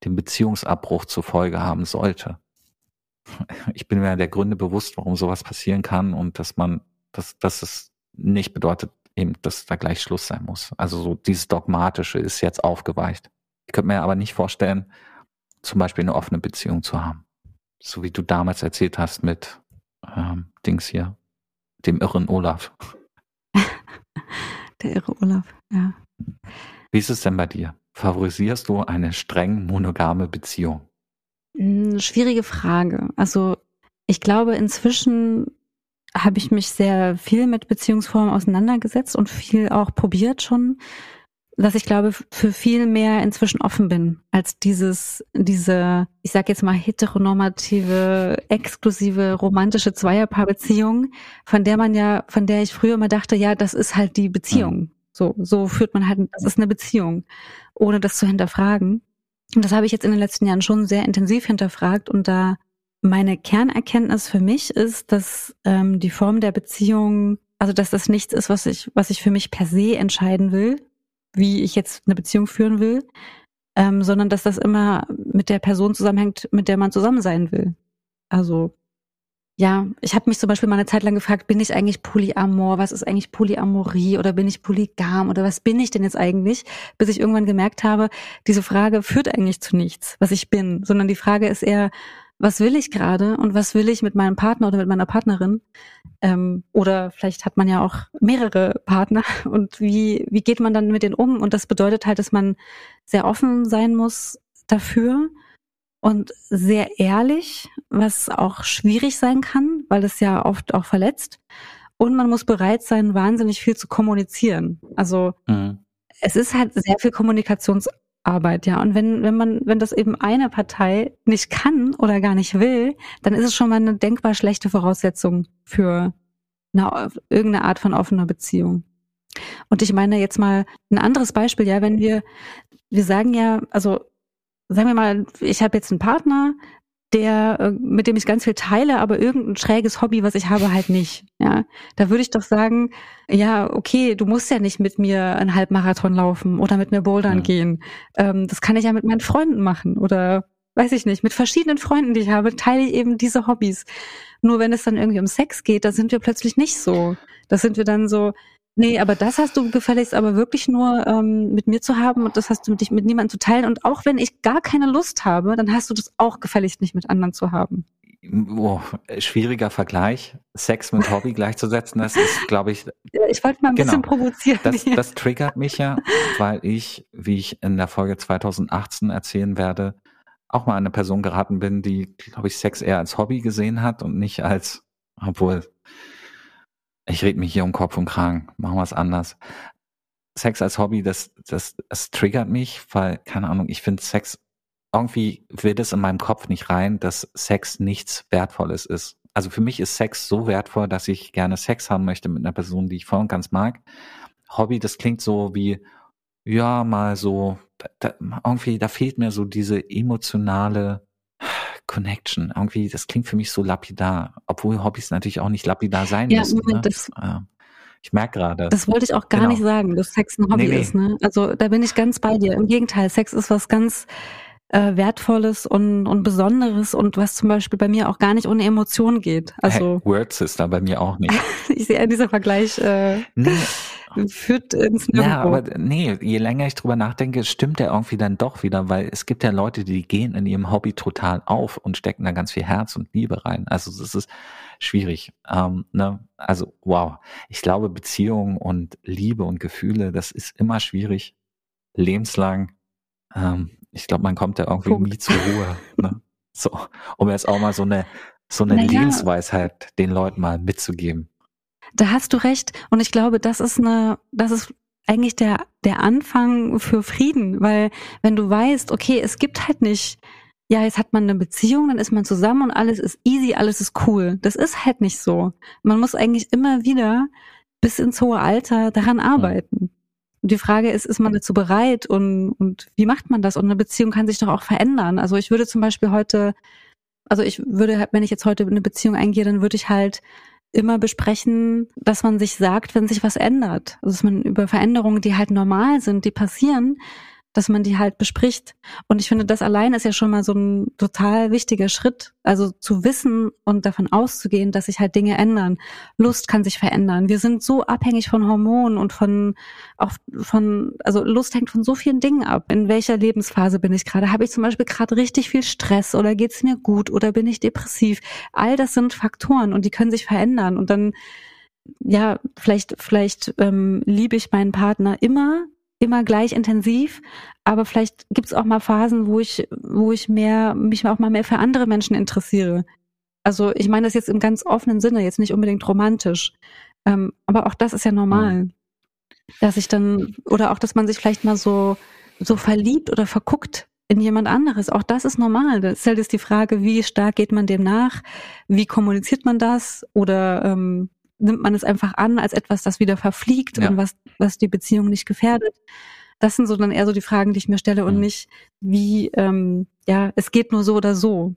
den Beziehungsabbruch zur Folge haben sollte. Ich bin mir der Gründe bewusst, warum sowas passieren kann und dass man, dass, dass es nicht bedeutet, eben, dass da gleich Schluss sein muss. Also so dieses Dogmatische ist jetzt aufgeweicht. Ich könnte mir aber nicht vorstellen, zum Beispiel eine offene Beziehung zu haben. So wie du damals erzählt hast mit ähm, Dings hier, dem irren Olaf. <laughs> Der irre Olaf, ja. Wie ist es denn bei dir? Favorisierst du eine streng monogame Beziehung? Hm, Schwierige Frage. Also ich glaube, inzwischen habe ich mich sehr viel mit Beziehungsformen auseinandergesetzt und viel auch probiert schon. Dass ich glaube, für viel mehr inzwischen offen bin als dieses, diese, ich sag jetzt mal heteronormative, exklusive, romantische Zweierpaarbeziehung, von der man ja, von der ich früher immer dachte, ja, das ist halt die Beziehung. Mhm. So, so führt man halt, das ist eine Beziehung, ohne das zu hinterfragen. Und das habe ich jetzt in den letzten Jahren schon sehr intensiv hinterfragt und da meine Kernerkenntnis für mich ist, dass ähm, die Form der Beziehung, also dass das nichts ist, was ich, was ich für mich per se entscheiden will, wie ich jetzt eine Beziehung führen will, ähm, sondern dass das immer mit der Person zusammenhängt, mit der man zusammen sein will. Also ja, ich habe mich zum Beispiel mal eine Zeit lang gefragt, bin ich eigentlich Polyamor? Was ist eigentlich Polyamorie? Oder bin ich polygam? Oder was bin ich denn jetzt eigentlich? Bis ich irgendwann gemerkt habe, diese Frage führt eigentlich zu nichts, was ich bin, sondern die Frage ist eher, was will ich gerade und was will ich mit meinem Partner oder mit meiner Partnerin? Ähm, oder vielleicht hat man ja auch mehrere Partner <laughs> und wie, wie geht man dann mit denen um? Und das bedeutet halt, dass man sehr offen sein muss dafür und sehr ehrlich, was auch schwierig sein kann, weil es ja oft auch verletzt. Und man muss bereit sein, wahnsinnig viel zu kommunizieren. Also mhm. es ist halt sehr viel Kommunikations Arbeit, ja. Und wenn, wenn man, wenn das eben eine Partei nicht kann oder gar nicht will, dann ist es schon mal eine denkbar schlechte Voraussetzung für eine, irgendeine Art von offener Beziehung. Und ich meine jetzt mal ein anderes Beispiel, ja, wenn wir, wir sagen ja, also sagen wir mal, ich habe jetzt einen Partner, der, äh, mit dem ich ganz viel teile, aber irgendein schräges Hobby, was ich habe, halt nicht. Ja, da würde ich doch sagen, ja, okay, du musst ja nicht mit mir einen Halbmarathon laufen oder mit mir bouldern ja. gehen. Ähm, das kann ich ja mit meinen Freunden machen oder weiß ich nicht, mit verschiedenen Freunden, die ich habe, teile ich eben diese Hobbys. Nur wenn es dann irgendwie um Sex geht, da sind wir plötzlich nicht so. Da sind wir dann so, Nee, aber das hast du gefälligst aber wirklich nur ähm, mit mir zu haben und das hast du mit, dich, mit niemandem zu teilen. Und auch wenn ich gar keine Lust habe, dann hast du das auch gefälligst nicht mit anderen zu haben. Oh, schwieriger Vergleich, Sex mit <laughs> Hobby gleichzusetzen, das ist, glaube ich. Ich wollte mal ein genau, bisschen provozieren. Das, das triggert mich ja, weil ich, wie ich in der Folge 2018 erzählen werde, auch mal an eine Person geraten bin, die, glaube ich, Sex eher als Hobby gesehen hat und nicht als, obwohl ich rede mich hier um Kopf und Kragen. Machen wir es anders. Sex als Hobby, das, das, das triggert mich, weil, keine Ahnung, ich finde Sex, irgendwie wird es in meinem Kopf nicht rein, dass Sex nichts Wertvolles ist. Also für mich ist Sex so wertvoll, dass ich gerne Sex haben möchte mit einer Person, die ich voll und ganz mag. Hobby, das klingt so wie, ja, mal so, da, irgendwie, da fehlt mir so diese emotionale Connection. Irgendwie, das klingt für mich so lapidar, obwohl Hobbys natürlich auch nicht lapidar sein ja, müssen. Moment, ne? das, ich merke gerade. Das wollte ich auch gar genau. nicht sagen, dass Sex ein Hobby nee, nee. ist. Ne? Also da bin ich ganz bei dir. Im Gegenteil, Sex ist was ganz äh, Wertvolles und, und Besonderes und was zum Beispiel bei mir auch gar nicht ohne Emotionen geht. Also hey, Words ist da bei mir auch nicht. <laughs> ich sehe dieser Vergleich äh, nee. führt ins Nirgendwo. Ja, aber nee, je länger ich drüber nachdenke, stimmt der irgendwie dann doch wieder, weil es gibt ja Leute, die gehen in ihrem Hobby total auf und stecken da ganz viel Herz und Liebe rein. Also das ist schwierig. Ähm, ne? Also wow, ich glaube Beziehungen und Liebe und Gefühle, das ist immer schwierig, lebenslang. Ähm, ich glaube, man kommt da irgendwie Punkt. nie zur Ruhe. Ne? So, um jetzt auch mal so eine so eine naja. Lebensweisheit den Leuten mal mitzugeben. Da hast du recht. Und ich glaube, das ist eine, das ist eigentlich der, der Anfang für Frieden, weil wenn du weißt, okay, es gibt halt nicht, ja, jetzt hat man eine Beziehung, dann ist man zusammen und alles ist easy, alles ist cool. Das ist halt nicht so. Man muss eigentlich immer wieder bis ins hohe Alter daran arbeiten. Und die Frage ist, ist man dazu bereit und, und wie macht man das? Und eine Beziehung kann sich doch auch verändern. Also ich würde zum Beispiel heute, also ich würde, wenn ich jetzt heute eine Beziehung eingehe, dann würde ich halt immer besprechen, dass man sich sagt, wenn sich was ändert. Also dass man über Veränderungen, die halt normal sind, die passieren, dass man die halt bespricht. Und ich finde, das allein ist ja schon mal so ein total wichtiger Schritt. Also zu wissen und davon auszugehen, dass sich halt Dinge ändern. Lust kann sich verändern. Wir sind so abhängig von Hormonen und von, auch von, also Lust hängt von so vielen Dingen ab. In welcher Lebensphase bin ich gerade? Habe ich zum Beispiel gerade richtig viel Stress oder geht es mir gut oder bin ich depressiv? All das sind Faktoren und die können sich verändern. Und dann ja, vielleicht, vielleicht ähm, liebe ich meinen Partner immer, immer gleich intensiv, aber vielleicht gibt es auch mal Phasen, wo ich, wo ich mehr, mich auch mal mehr für andere Menschen interessiere. Also ich meine das jetzt im ganz offenen Sinne, jetzt nicht unbedingt romantisch. Ähm, aber auch das ist ja normal. dass ich dann, oder auch, dass man sich vielleicht mal so, so verliebt oder verguckt in jemand anderes. Auch das ist normal. Das ist halt jetzt die Frage, wie stark geht man dem nach? Wie kommuniziert man das? Oder ähm, nimmt man es einfach an als etwas, das wieder verfliegt Ja. und was, was die Beziehung nicht gefährdet? Das sind so dann eher so die Fragen, die ich mir stelle und Mhm. nicht, wie, ähm, ja, es geht nur so oder so.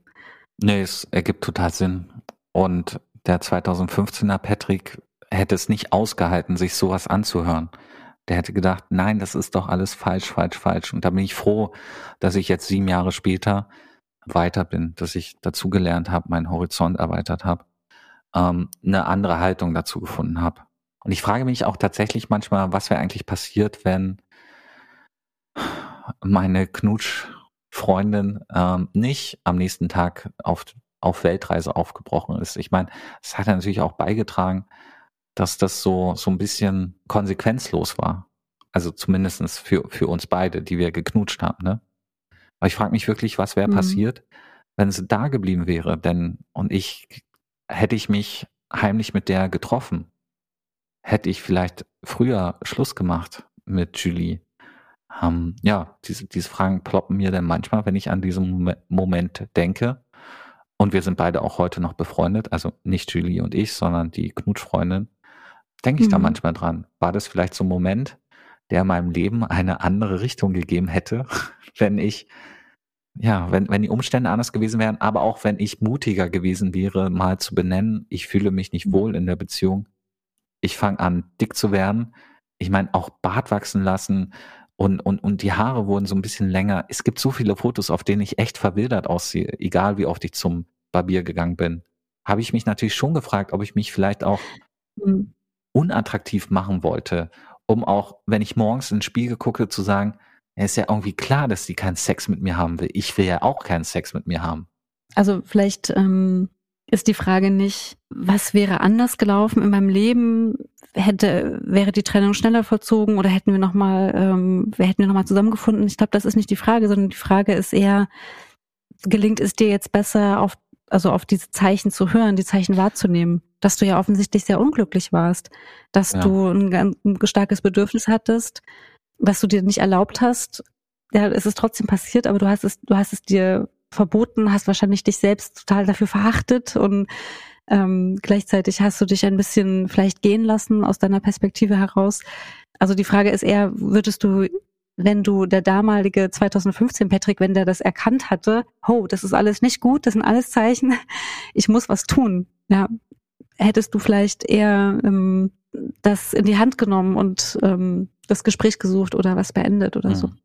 Nee, es ergibt total Sinn. Und der 2015er Patrick hätte es nicht ausgehalten, sich sowas anzuhören. Der hätte gedacht, nein, das ist doch alles falsch, falsch, falsch. Und da bin ich froh, dass ich jetzt sieben Jahre später weiter bin, dass ich dazugelernt habe, meinen Horizont erweitert habe, ähm, eine andere Haltung dazu gefunden habe. Und ich frage mich auch tatsächlich manchmal, was wäre eigentlich passiert, wenn meine Knutsch-Freundin ähm, nicht am nächsten Tag auf, auf Weltreise aufgebrochen ist. Ich meine, es hat natürlich auch beigetragen, dass das so, so ein bisschen konsequenzlos war. Also zumindestens für, für uns beide, die wir geknutscht haben. Ne? Aber ich frage mich wirklich, was wäre Mhm. passiert, wenn sie da geblieben wäre. Denn und ich hätte ich mich heimlich mit der getroffen, hätte ich vielleicht früher Schluss gemacht mit Julie. Ähm, ja, diese, diese Fragen ploppen mir dann manchmal, wenn ich an diesen Mom- Moment denke. Und wir sind beide auch heute noch befreundet, also nicht Julie und ich, sondern die Knutschfreundin. Denke ich da Mhm. manchmal dran. War das vielleicht so ein Moment, der meinem Leben eine andere Richtung gegeben hätte, <laughs> wenn ich, ja, wenn, wenn die Umstände anders gewesen wären, aber auch wenn ich mutiger gewesen wäre, mal zu benennen, ich fühle mich nicht wohl in der Beziehung. Ich fange an, dick zu werden. Ich meine, auch Bart wachsen lassen und, und, und die Haare wurden so ein bisschen länger. Es gibt so viele Fotos, auf denen ich echt verwildert aussehe, egal wie oft ich zum Barbier gegangen bin. Habe ich mich natürlich schon gefragt, ob ich mich vielleicht auch Mhm. unattraktiv machen wollte, um auch, wenn ich morgens in den Spiegel gucke, zu sagen, ja, ist ja irgendwie klar, dass sie keinen Sex mit mir haben will. Ich will ja auch keinen Sex mit mir haben. Also vielleicht ähm, ist die Frage nicht, was wäre anders gelaufen in meinem Leben? Hätte wäre die Trennung schneller vollzogen oder hätten wir noch mal, ähm, hätten wir noch mal zusammengefunden? Ich glaube, das ist nicht die Frage, sondern die Frage ist eher, gelingt es dir jetzt besser auf also auf diese Zeichen zu hören, die Zeichen wahrzunehmen, dass du ja offensichtlich sehr unglücklich warst, dass Ja. du ein, ganz- ein starkes Bedürfnis hattest, was du dir nicht erlaubt hast. Ja, es ist trotzdem passiert, aber du hast es, du hast es dir verboten, hast wahrscheinlich dich selbst total dafür verachtet und ähm, gleichzeitig hast du dich ein bisschen vielleicht gehen lassen aus deiner Perspektive heraus. Also die Frage ist eher, würdest du, wenn du der damalige 2015 Patrick, wenn der das erkannt hatte, ho, das ist alles nicht gut, das sind alles Zeichen, <laughs> ich muss was tun, ja, hättest du vielleicht eher ähm, das in die Hand genommen und ähm, das Gespräch gesucht oder was beendet oder so. Mhm.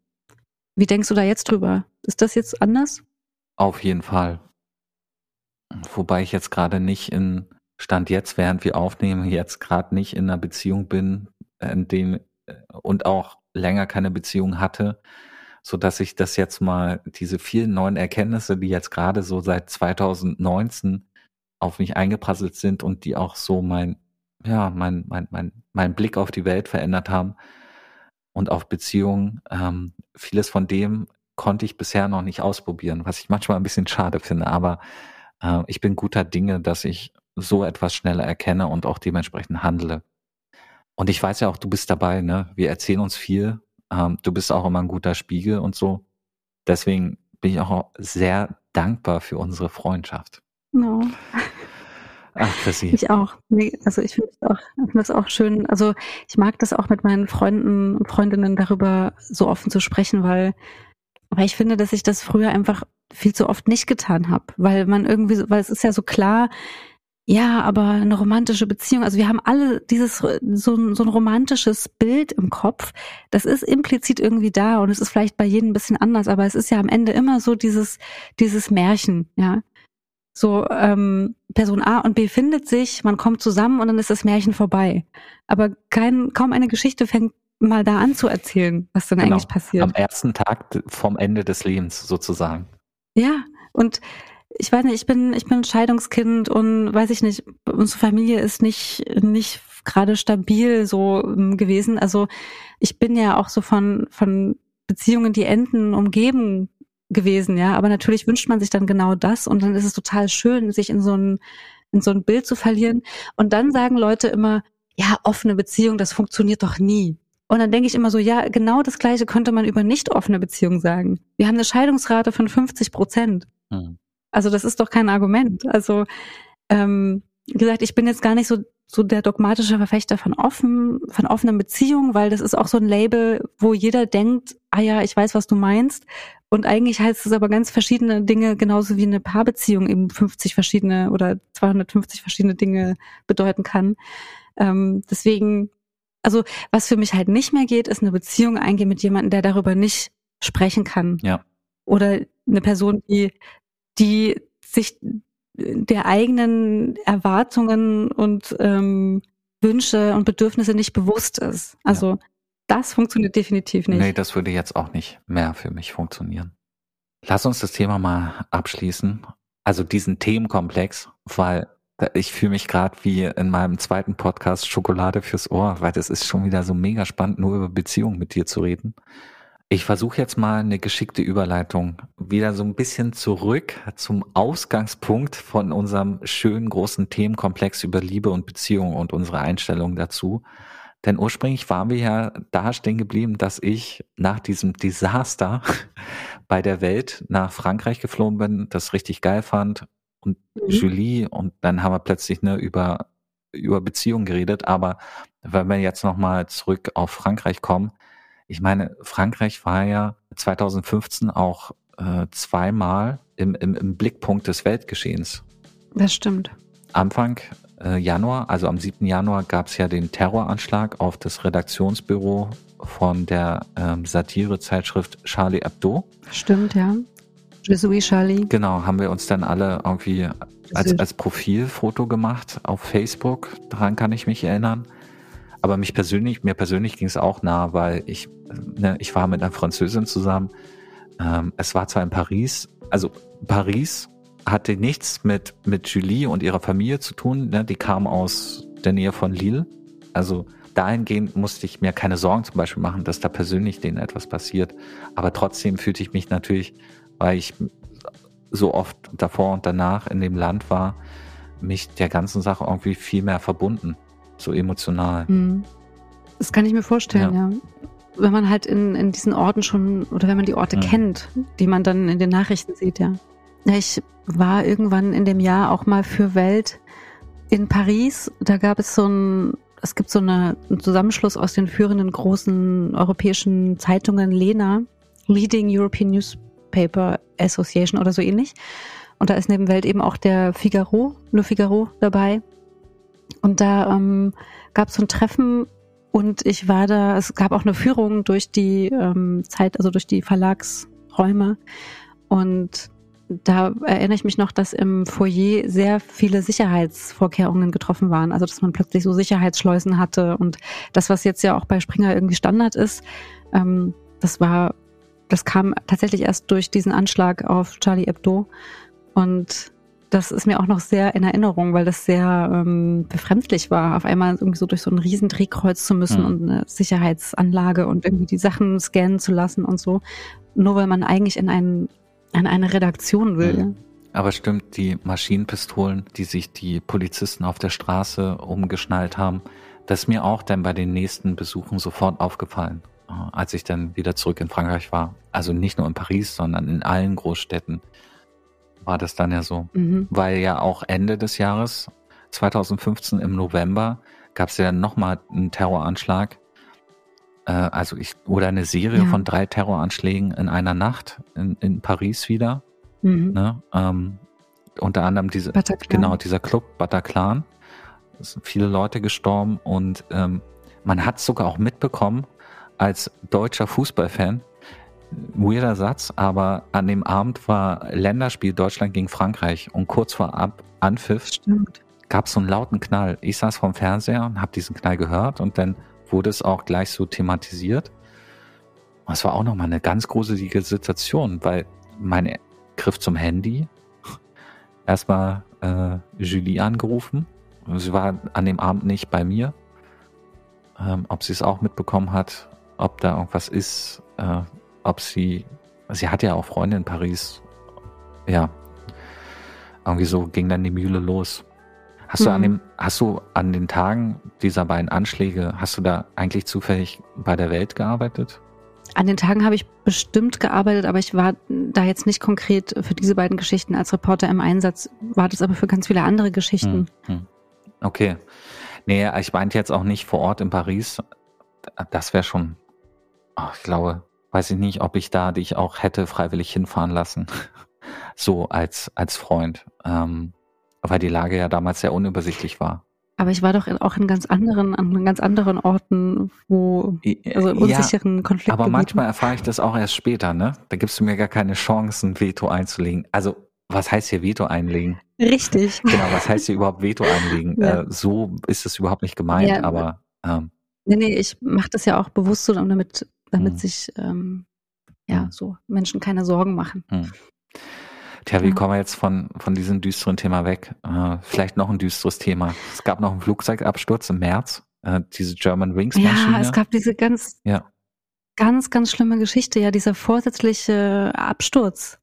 Wie denkst du da jetzt drüber? Ist das jetzt anders? Auf jeden Fall. Wobei ich jetzt gerade nicht in Stand jetzt, während wir aufnehmen, jetzt gerade nicht in einer Beziehung bin, in dem äh, und auch länger keine Beziehung hatte, so dass ich das jetzt mal diese vielen neuen Erkenntnisse, die jetzt gerade so seit 2019 auf mich eingeprasselt sind und die auch so mein ja mein mein mein mein Blick auf die Welt verändert haben und auf Beziehungen. Ähm, vieles von dem konnte ich bisher noch nicht ausprobieren, was ich manchmal ein bisschen schade finde. Aber äh, ich bin guter Dinge, dass ich so etwas schneller erkenne und auch dementsprechend handle. Und ich weiß ja auch, du bist dabei, ne? Wir erzählen uns viel. Ähm, du bist auch immer ein guter Spiegel und so. Deswegen bin ich auch sehr dankbar für unsere Freundschaft. No. Ach, Chrissy. Ich auch. Also ich finde ich finde das auch schön. Also ich mag das auch mit meinen Freunden und Freundinnen darüber so offen zu sprechen, weil, weil ich finde, dass ich das früher einfach viel zu oft nicht getan habe, weil man irgendwie, weil es ist ja so klar, ja, aber eine romantische Beziehung, also wir haben alle dieses so ein, so ein romantisches Bild im Kopf. Das ist implizit irgendwie da und es ist vielleicht bei jedem ein bisschen anders, aber es ist ja am Ende immer so dieses dieses Märchen, ja. So ähm, Person A und B findet sich, man kommt zusammen und dann ist das Märchen vorbei. Aber kein kaum eine Geschichte fängt mal da an zu erzählen, was dann Genau. eigentlich passiert. Am ersten Tag vom Ende des Lebens sozusagen. Ja, und ich weiß nicht, ich bin, ich bin Scheidungskind und weiß ich nicht, unsere Familie ist nicht, nicht gerade stabil so ähm, gewesen. Also ich bin ja auch so von, von Beziehungen, die enden, umgeben gewesen, ja. Aber natürlich wünscht man sich dann genau das und dann ist es total schön, sich in so ein, in so ein Bild zu verlieren. Und dann sagen Leute immer, ja, offene Beziehung, das funktioniert doch nie. Und dann denke ich immer so, ja, genau das Gleiche könnte man über nicht offene Beziehungen sagen. Wir haben eine Scheidungsrate von 50 Prozent. Hm. Also das ist doch kein Argument. Also ähm, wie gesagt, ich bin jetzt gar nicht so so der dogmatische Verfechter von offen, von offenen Beziehungen, weil das ist auch so ein Label, wo jeder denkt, ah ja, ich weiß, was du meinst. Und eigentlich heißt es aber ganz verschiedene Dinge, genauso wie eine Paarbeziehung eben 50 verschiedene oder 250 verschiedene Dinge bedeuten kann. Ähm, deswegen, also was für mich halt nicht mehr geht, ist eine Beziehung eingehen mit jemandem, der darüber nicht sprechen kann. Ja. Oder eine Person, die, die sich der eigenen Erwartungen und ähm, Wünsche und Bedürfnisse nicht bewusst ist. Also das funktioniert definitiv nicht. Nee, das würde jetzt auch nicht mehr für mich funktionieren. Lass uns das Thema mal abschließen. Also diesen Themenkomplex, weil ich fühle mich gerade wie in meinem zweiten Podcast Schokolade fürs Ohr, weil das ist schon wieder so mega spannend, nur über Beziehungen mit dir zu reden. Ich versuche jetzt mal eine geschickte Überleitung wieder so ein bisschen zurück zum Ausgangspunkt von unserem schönen großen Themenkomplex über Liebe und Beziehung und unsere Einstellung dazu. Denn ursprünglich waren wir ja da stehen geblieben, dass ich nach diesem Desaster <laughs> bei der Welt nach Frankreich geflogen bin, das richtig geil fand und mhm. Julie und dann haben wir plötzlich ne, über über Beziehungen geredet. Aber wenn wir jetzt noch mal zurück auf Frankreich kommen, ich meine, Frankreich war ja 2015 auch äh, zweimal im, im, im Blickpunkt des Weltgeschehens. Das stimmt. Anfang äh, Januar, also am 7. Januar, gab es ja den Terroranschlag auf das Redaktionsbüro von der ähm, Satirezeitschrift Charlie Hebdo. Stimmt, ja. Je suis Charlie. Genau, haben wir uns dann alle irgendwie als, als Profilfoto gemacht auf Facebook. Daran kann ich mich erinnern. Aber mich persönlich, mir persönlich ging es auch nah, weil ich, ne, ich war mit einer Französin zusammen. Ähm, es war zwar in Paris, also Paris hatte nichts mit, mit Julie und ihrer Familie zu tun. Ne? Die kam aus der Nähe von Lille. Also dahingehend musste ich mir keine Sorgen zum Beispiel machen, dass da persönlich denen etwas passiert. Aber trotzdem fühlte ich mich natürlich, weil ich so oft davor und danach in dem Land war, mich der ganzen Sache irgendwie viel mehr verbunden so emotional. Mhm. Das kann ich mir vorstellen, ja. ja. Wenn man halt in, in diesen Orten schon, oder wenn man die Orte mhm. kennt, die man dann in den Nachrichten sieht, ja. Ich war irgendwann in dem Jahr auch mal für Welt in Paris. Da gab es so ein, es gibt so eine, einen Zusammenschluss aus den führenden großen europäischen Zeitungen, Lena, Leading European Newspaper Association oder so ähnlich. Und da ist neben Welt eben auch der Figaro, Le Figaro dabei. Und da ähm, gab es so ein Treffen und ich war da, es gab auch eine Führung durch die ähm, Zeit, also durch die Verlagsräume. Und da erinnere ich mich noch, dass im Foyer sehr viele Sicherheitsvorkehrungen getroffen waren. Also dass man plötzlich so Sicherheitsschleusen hatte und das, was jetzt ja auch bei Springer irgendwie Standard ist, ähm, das war, das kam tatsächlich erst durch diesen Anschlag auf Charlie Hebdo. Und das ist mir auch noch sehr in Erinnerung, weil das sehr ähm, befremdlich war, auf einmal irgendwie so durch so ein riesen Drehkreuz zu müssen mhm. und eine Sicherheitsanlage und irgendwie die Sachen scannen zu lassen und so. Nur weil man eigentlich in, ein, in eine Redaktion will. Mhm. Aber stimmt, die Maschinenpistolen, die sich die Polizisten auf der Straße umgeschnallt haben, das ist mir auch dann bei den nächsten Besuchen sofort aufgefallen, äh, als ich dann wieder zurück in Frankreich war. Also nicht nur in Paris, sondern in allen Großstädten war das dann ja so. Mhm. Weil ja auch Ende des Jahres 2015 im November gab es ja dann nochmal einen Terroranschlag. Äh, also ich, oder eine Serie ja. von drei Terroranschlägen in einer Nacht in, in Paris wieder. Mhm. Ne? Ähm, unter anderem diese, Bataclan. genau, dieser Club Bataclan. Es sind viele Leute gestorben und ähm, man hat sogar auch mitbekommen, als deutscher Fußballfan, weirder Satz, aber an dem Abend war Länderspiel Deutschland gegen Frankreich und kurz vor Ab Anpfiff gab es so einen lauten Knall. Ich saß vorm Fernseher und habe diesen Knall gehört und dann wurde es auch gleich so thematisiert. Und es war auch nochmal eine ganz gruselige Situation, weil mein Griff zum Handy, erstmal äh, Julie angerufen. Sie war an dem Abend nicht bei mir. Ähm, ob sie es auch mitbekommen hat, ob da irgendwas ist, äh, ob sie, sie hat ja auch Freunde in Paris. Ja, irgendwie so ging dann die Mühle los. Hast du an Mhm. dem, hast du an den Tagen dieser beiden Anschläge, hast du da eigentlich zufällig bei der Welt gearbeitet? An den Tagen habe ich bestimmt gearbeitet, aber ich war da jetzt nicht konkret für diese beiden Geschichten als Reporter im Einsatz, war das aber für ganz viele andere Geschichten. Hm, hm. Okay. Nee, ich meinte jetzt auch nicht vor Ort in Paris. Das wäre schon, oh, ich glaube, weiß ich nicht, ob ich da dich auch hätte freiwillig hinfahren lassen. <laughs> So als, als Freund. Ähm, weil die Lage ja damals sehr unübersichtlich war. Aber ich war doch auch in ganz anderen, an ganz anderen Orten, wo, also in ja, unsicheren Konflikten. aber manchmal erfahre ich das auch erst später, ne? Da gibst du mir gar keine Chance, ein Veto einzulegen. Also, was heißt hier Veto einlegen? Richtig. <laughs> Genau, was heißt hier überhaupt Veto einlegen? Ja. Äh, so ist es überhaupt nicht gemeint, Ja. aber ähm, Nee, nee, ich mache das ja auch bewusst so, damit, damit Hm. sich ähm, ja Hm. so Menschen keine Sorgen machen. Hm. Tja, wie kommen wir jetzt von, von diesem düsteren Thema weg? Äh, vielleicht noch ein düsteres Thema. Es gab noch einen Flugzeugabsturz im März, äh, diese German Wings Maschine. Ja, es gab diese ganz, Ja. ganz, ganz schlimme Geschichte, ja, dieser vorsätzliche Absturz.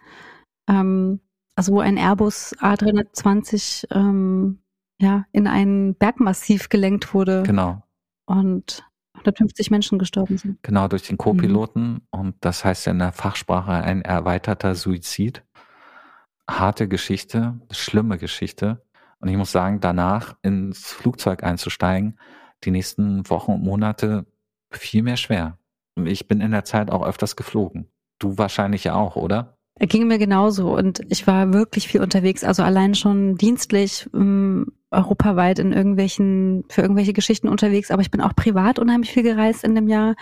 Ähm, also wo ein Airbus A320 ähm, ja, in ein Bergmassiv gelenkt wurde genau, und 150 Menschen gestorben sind. genau durch den Co-Piloten. Mhm. Und das heißt ja in der Fachsprache ein erweiterter Suizid. Harte Geschichte, schlimme Geschichte. Und ich muss sagen, danach ins Flugzeug einzusteigen, die nächsten Wochen und Monate viel mehr schwer. Ich bin in der Zeit auch öfters geflogen. Du wahrscheinlich ja auch, oder? Er ging mir genauso und ich war wirklich viel unterwegs, also allein schon dienstlich ähm, europaweit in irgendwelchen, für irgendwelche Geschichten unterwegs, aber ich bin auch privat unheimlich viel gereist in dem Jahr.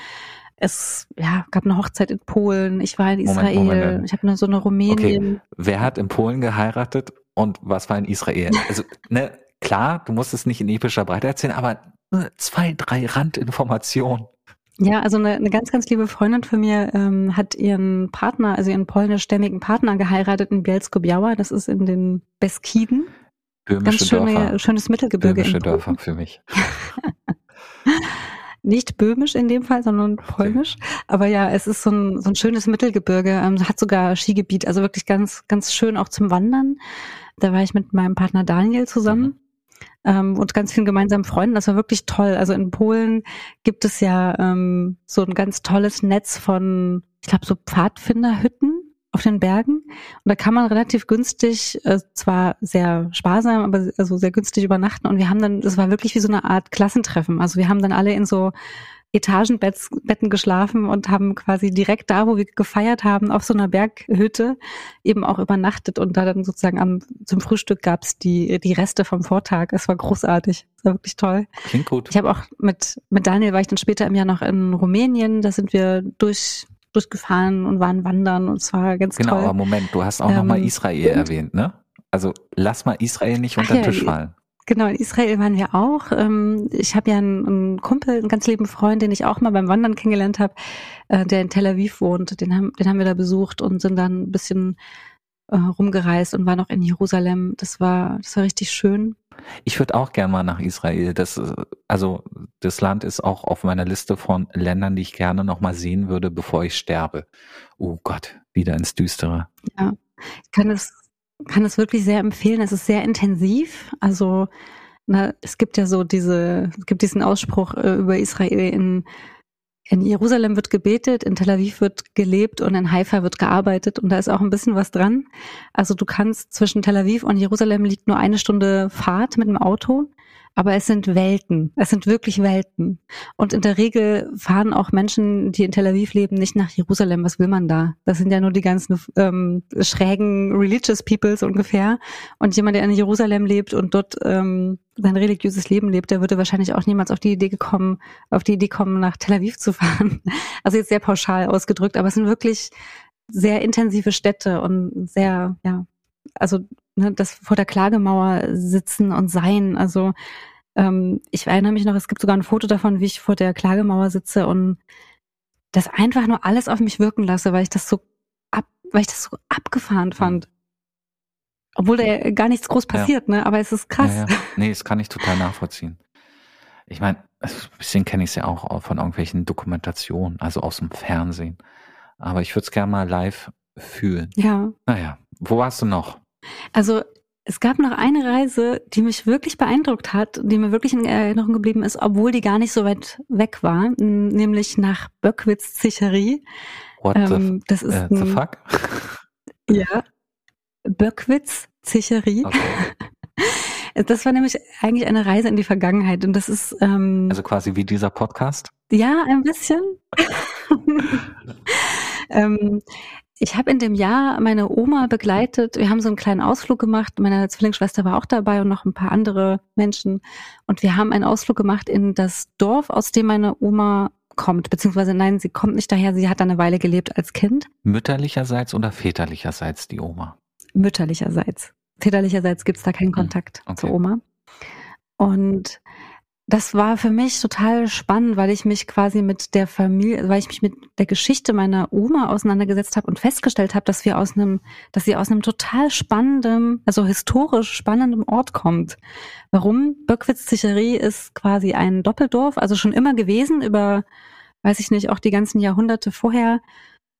Es ja, gab eine Hochzeit in Polen, ich war in Israel, Moment, Moment. ich habe eine so eine Rumänien. Wer hat in Polen geheiratet und was war in Israel? Also, ne, klar, du musst es nicht in epischer Breite erzählen, aber zwei, drei Randinformationen. Ja, also eine, eine ganz, ganz liebe Freundin von mir ähm, hat ihren Partner, also ihren polnischstämmigen Partner geheiratet in Bielsko-Biała, das ist in den Beskiden. Ganz Böhmische schöne, Dörfer. schönes Mittelgebirge. Böhmische. Dörfer für mich. <laughs> Nicht böhmisch in dem Fall, sondern polnisch. Aber ja, es ist so ein, so ein schönes Mittelgebirge, ähm, hat sogar Skigebiet, also wirklich ganz, ganz schön auch zum Wandern. Da war ich mit meinem Partner Daniel zusammen. Ähm, und ganz vielen gemeinsamen Freunden. Das war wirklich toll. Also in Polen gibt es ja ähm, so ein ganz tolles Netz von, ich glaube, so Pfadfinderhütten auf den Bergen. Und da kann man relativ günstig, äh, zwar sehr sparsam, aber also sehr günstig übernachten. Und wir haben dann, das war wirklich wie so eine Art Klassentreffen. Also wir haben dann alle in so Etagenbetten geschlafen und haben quasi direkt da, wo wir gefeiert haben, auf so einer Berghütte eben auch übernachtet und da dann sozusagen am, zum Frühstück gab's die, die Reste vom Vortag. Es war großartig. Es war wirklich toll. Klingt gut. Ich habe auch mit, mit Daniel war ich dann später im Jahr noch in Rumänien. Da sind wir durch, durchgefahren und waren wandern und es war ganz Genau, aber toll. Moment, du hast auch noch mal Ähm, Israel und- erwähnt, ne? Also lass mal Israel nicht unter den Tisch fallen. Genau, in Israel waren wir auch. Ähm, Ich habe ja einen, Kumpel, einen ganz lieben Freund, den ich auch mal beim Wandern kennengelernt habe, äh, der in Tel Aviv wohnt. Den haben, den haben wir da besucht und sind dann ein bisschen äh, rumgereist und waren noch in Jerusalem. Das war, das war richtig schön. Ich würde auch gern mal nach Israel. Das, also das Land ist auch auf meiner Liste von Ländern, die ich gerne noch mal sehen würde, bevor ich sterbe. Oh Gott, wieder ins Düstere. Ich kann es, kann es wirklich sehr empfehlen. Es ist sehr intensiv. Also na, es gibt ja so diese, es gibt diesen Ausspruch äh, über Israel in in Jerusalem wird gebetet, in Tel Aviv wird gelebt und in Haifa wird gearbeitet und da ist auch ein bisschen was dran. Also du kannst zwischen Tel Aviv und Jerusalem liegt nur eine Stunde Fahrt mit dem Auto, aber es sind Welten. Es sind wirklich Welten. Und in der Regel fahren auch Menschen, die in Tel Aviv leben, nicht nach Jerusalem. Was will man da? Das sind ja nur die ganzen ähm, schrägen religious peoples ungefähr. Und jemand, der in Jerusalem lebt und dort ähm, sein religiöses Leben lebt, der würde wahrscheinlich auch niemals auf die Idee gekommen, auf die Idee kommen, nach Tel Aviv zu <laughs> fahren. Also jetzt sehr pauschal ausgedrückt, aber es sind wirklich sehr intensive Städte und sehr, ja, also ne, das vor der Klagemauer sitzen und sein. Also ähm, ich erinnere mich noch, es gibt sogar ein Foto davon, wie ich vor der Klagemauer sitze und das einfach nur alles auf mich wirken lasse, weil ich das so ab, weil ich das so abgefahren fand. Obwohl da ja gar nichts groß Ja. passiert, ne? Aber es ist krass. Ja, ja. Nee, das kann ich total nachvollziehen. Ich meine, ein bisschen kenne ich es ja auch von irgendwelchen Dokumentationen, also aus dem Fernsehen. Aber ich würde es gerne mal live fühlen. ja. Naja, wo warst du noch? Also es gab noch eine Reise, die mich wirklich beeindruckt hat, die mir wirklich in Erinnerung geblieben ist, obwohl die gar nicht so weit weg war, nämlich nach Böckwitz-Zicherie. What Ähm, the, das ist äh, the ein- fuck? <laughs> Ja. Böckwitz-Zicherie. Okay. <laughs> Das war nämlich eigentlich eine Reise in die Vergangenheit und das ist ähm, Also quasi wie dieser Podcast. ja ein bisschen. <laughs> ähm, ich habe in dem Jahr meine Oma begleitet. Wir haben so einen kleinen Ausflug gemacht. Meine Zwillingsschwester war auch dabei und noch ein paar andere Menschen. Und wir haben einen Ausflug gemacht in das Dorf, aus dem meine Oma kommt. Beziehungsweise nein, sie kommt nicht daher. Sie hat da eine Weile gelebt als Kind. Mütterlicherseits oder väterlicherseits die Oma? mütterlicherseits. Väterlicherseits gibt's da keinen Hm, Kontakt okay. zur Oma. Und das war für mich total spannend, weil ich mich quasi mit der Familie, weil ich mich mit der Geschichte meiner Oma auseinandergesetzt habe und festgestellt habe, dass wir aus einem, dass sie aus einem total spannenden, also historisch spannenden Ort kommt. Warum? Böckwitz-Zicherie ist quasi ein Doppeldorf, also schon immer gewesen über, weiß ich nicht, auch die ganzen Jahrhunderte vorher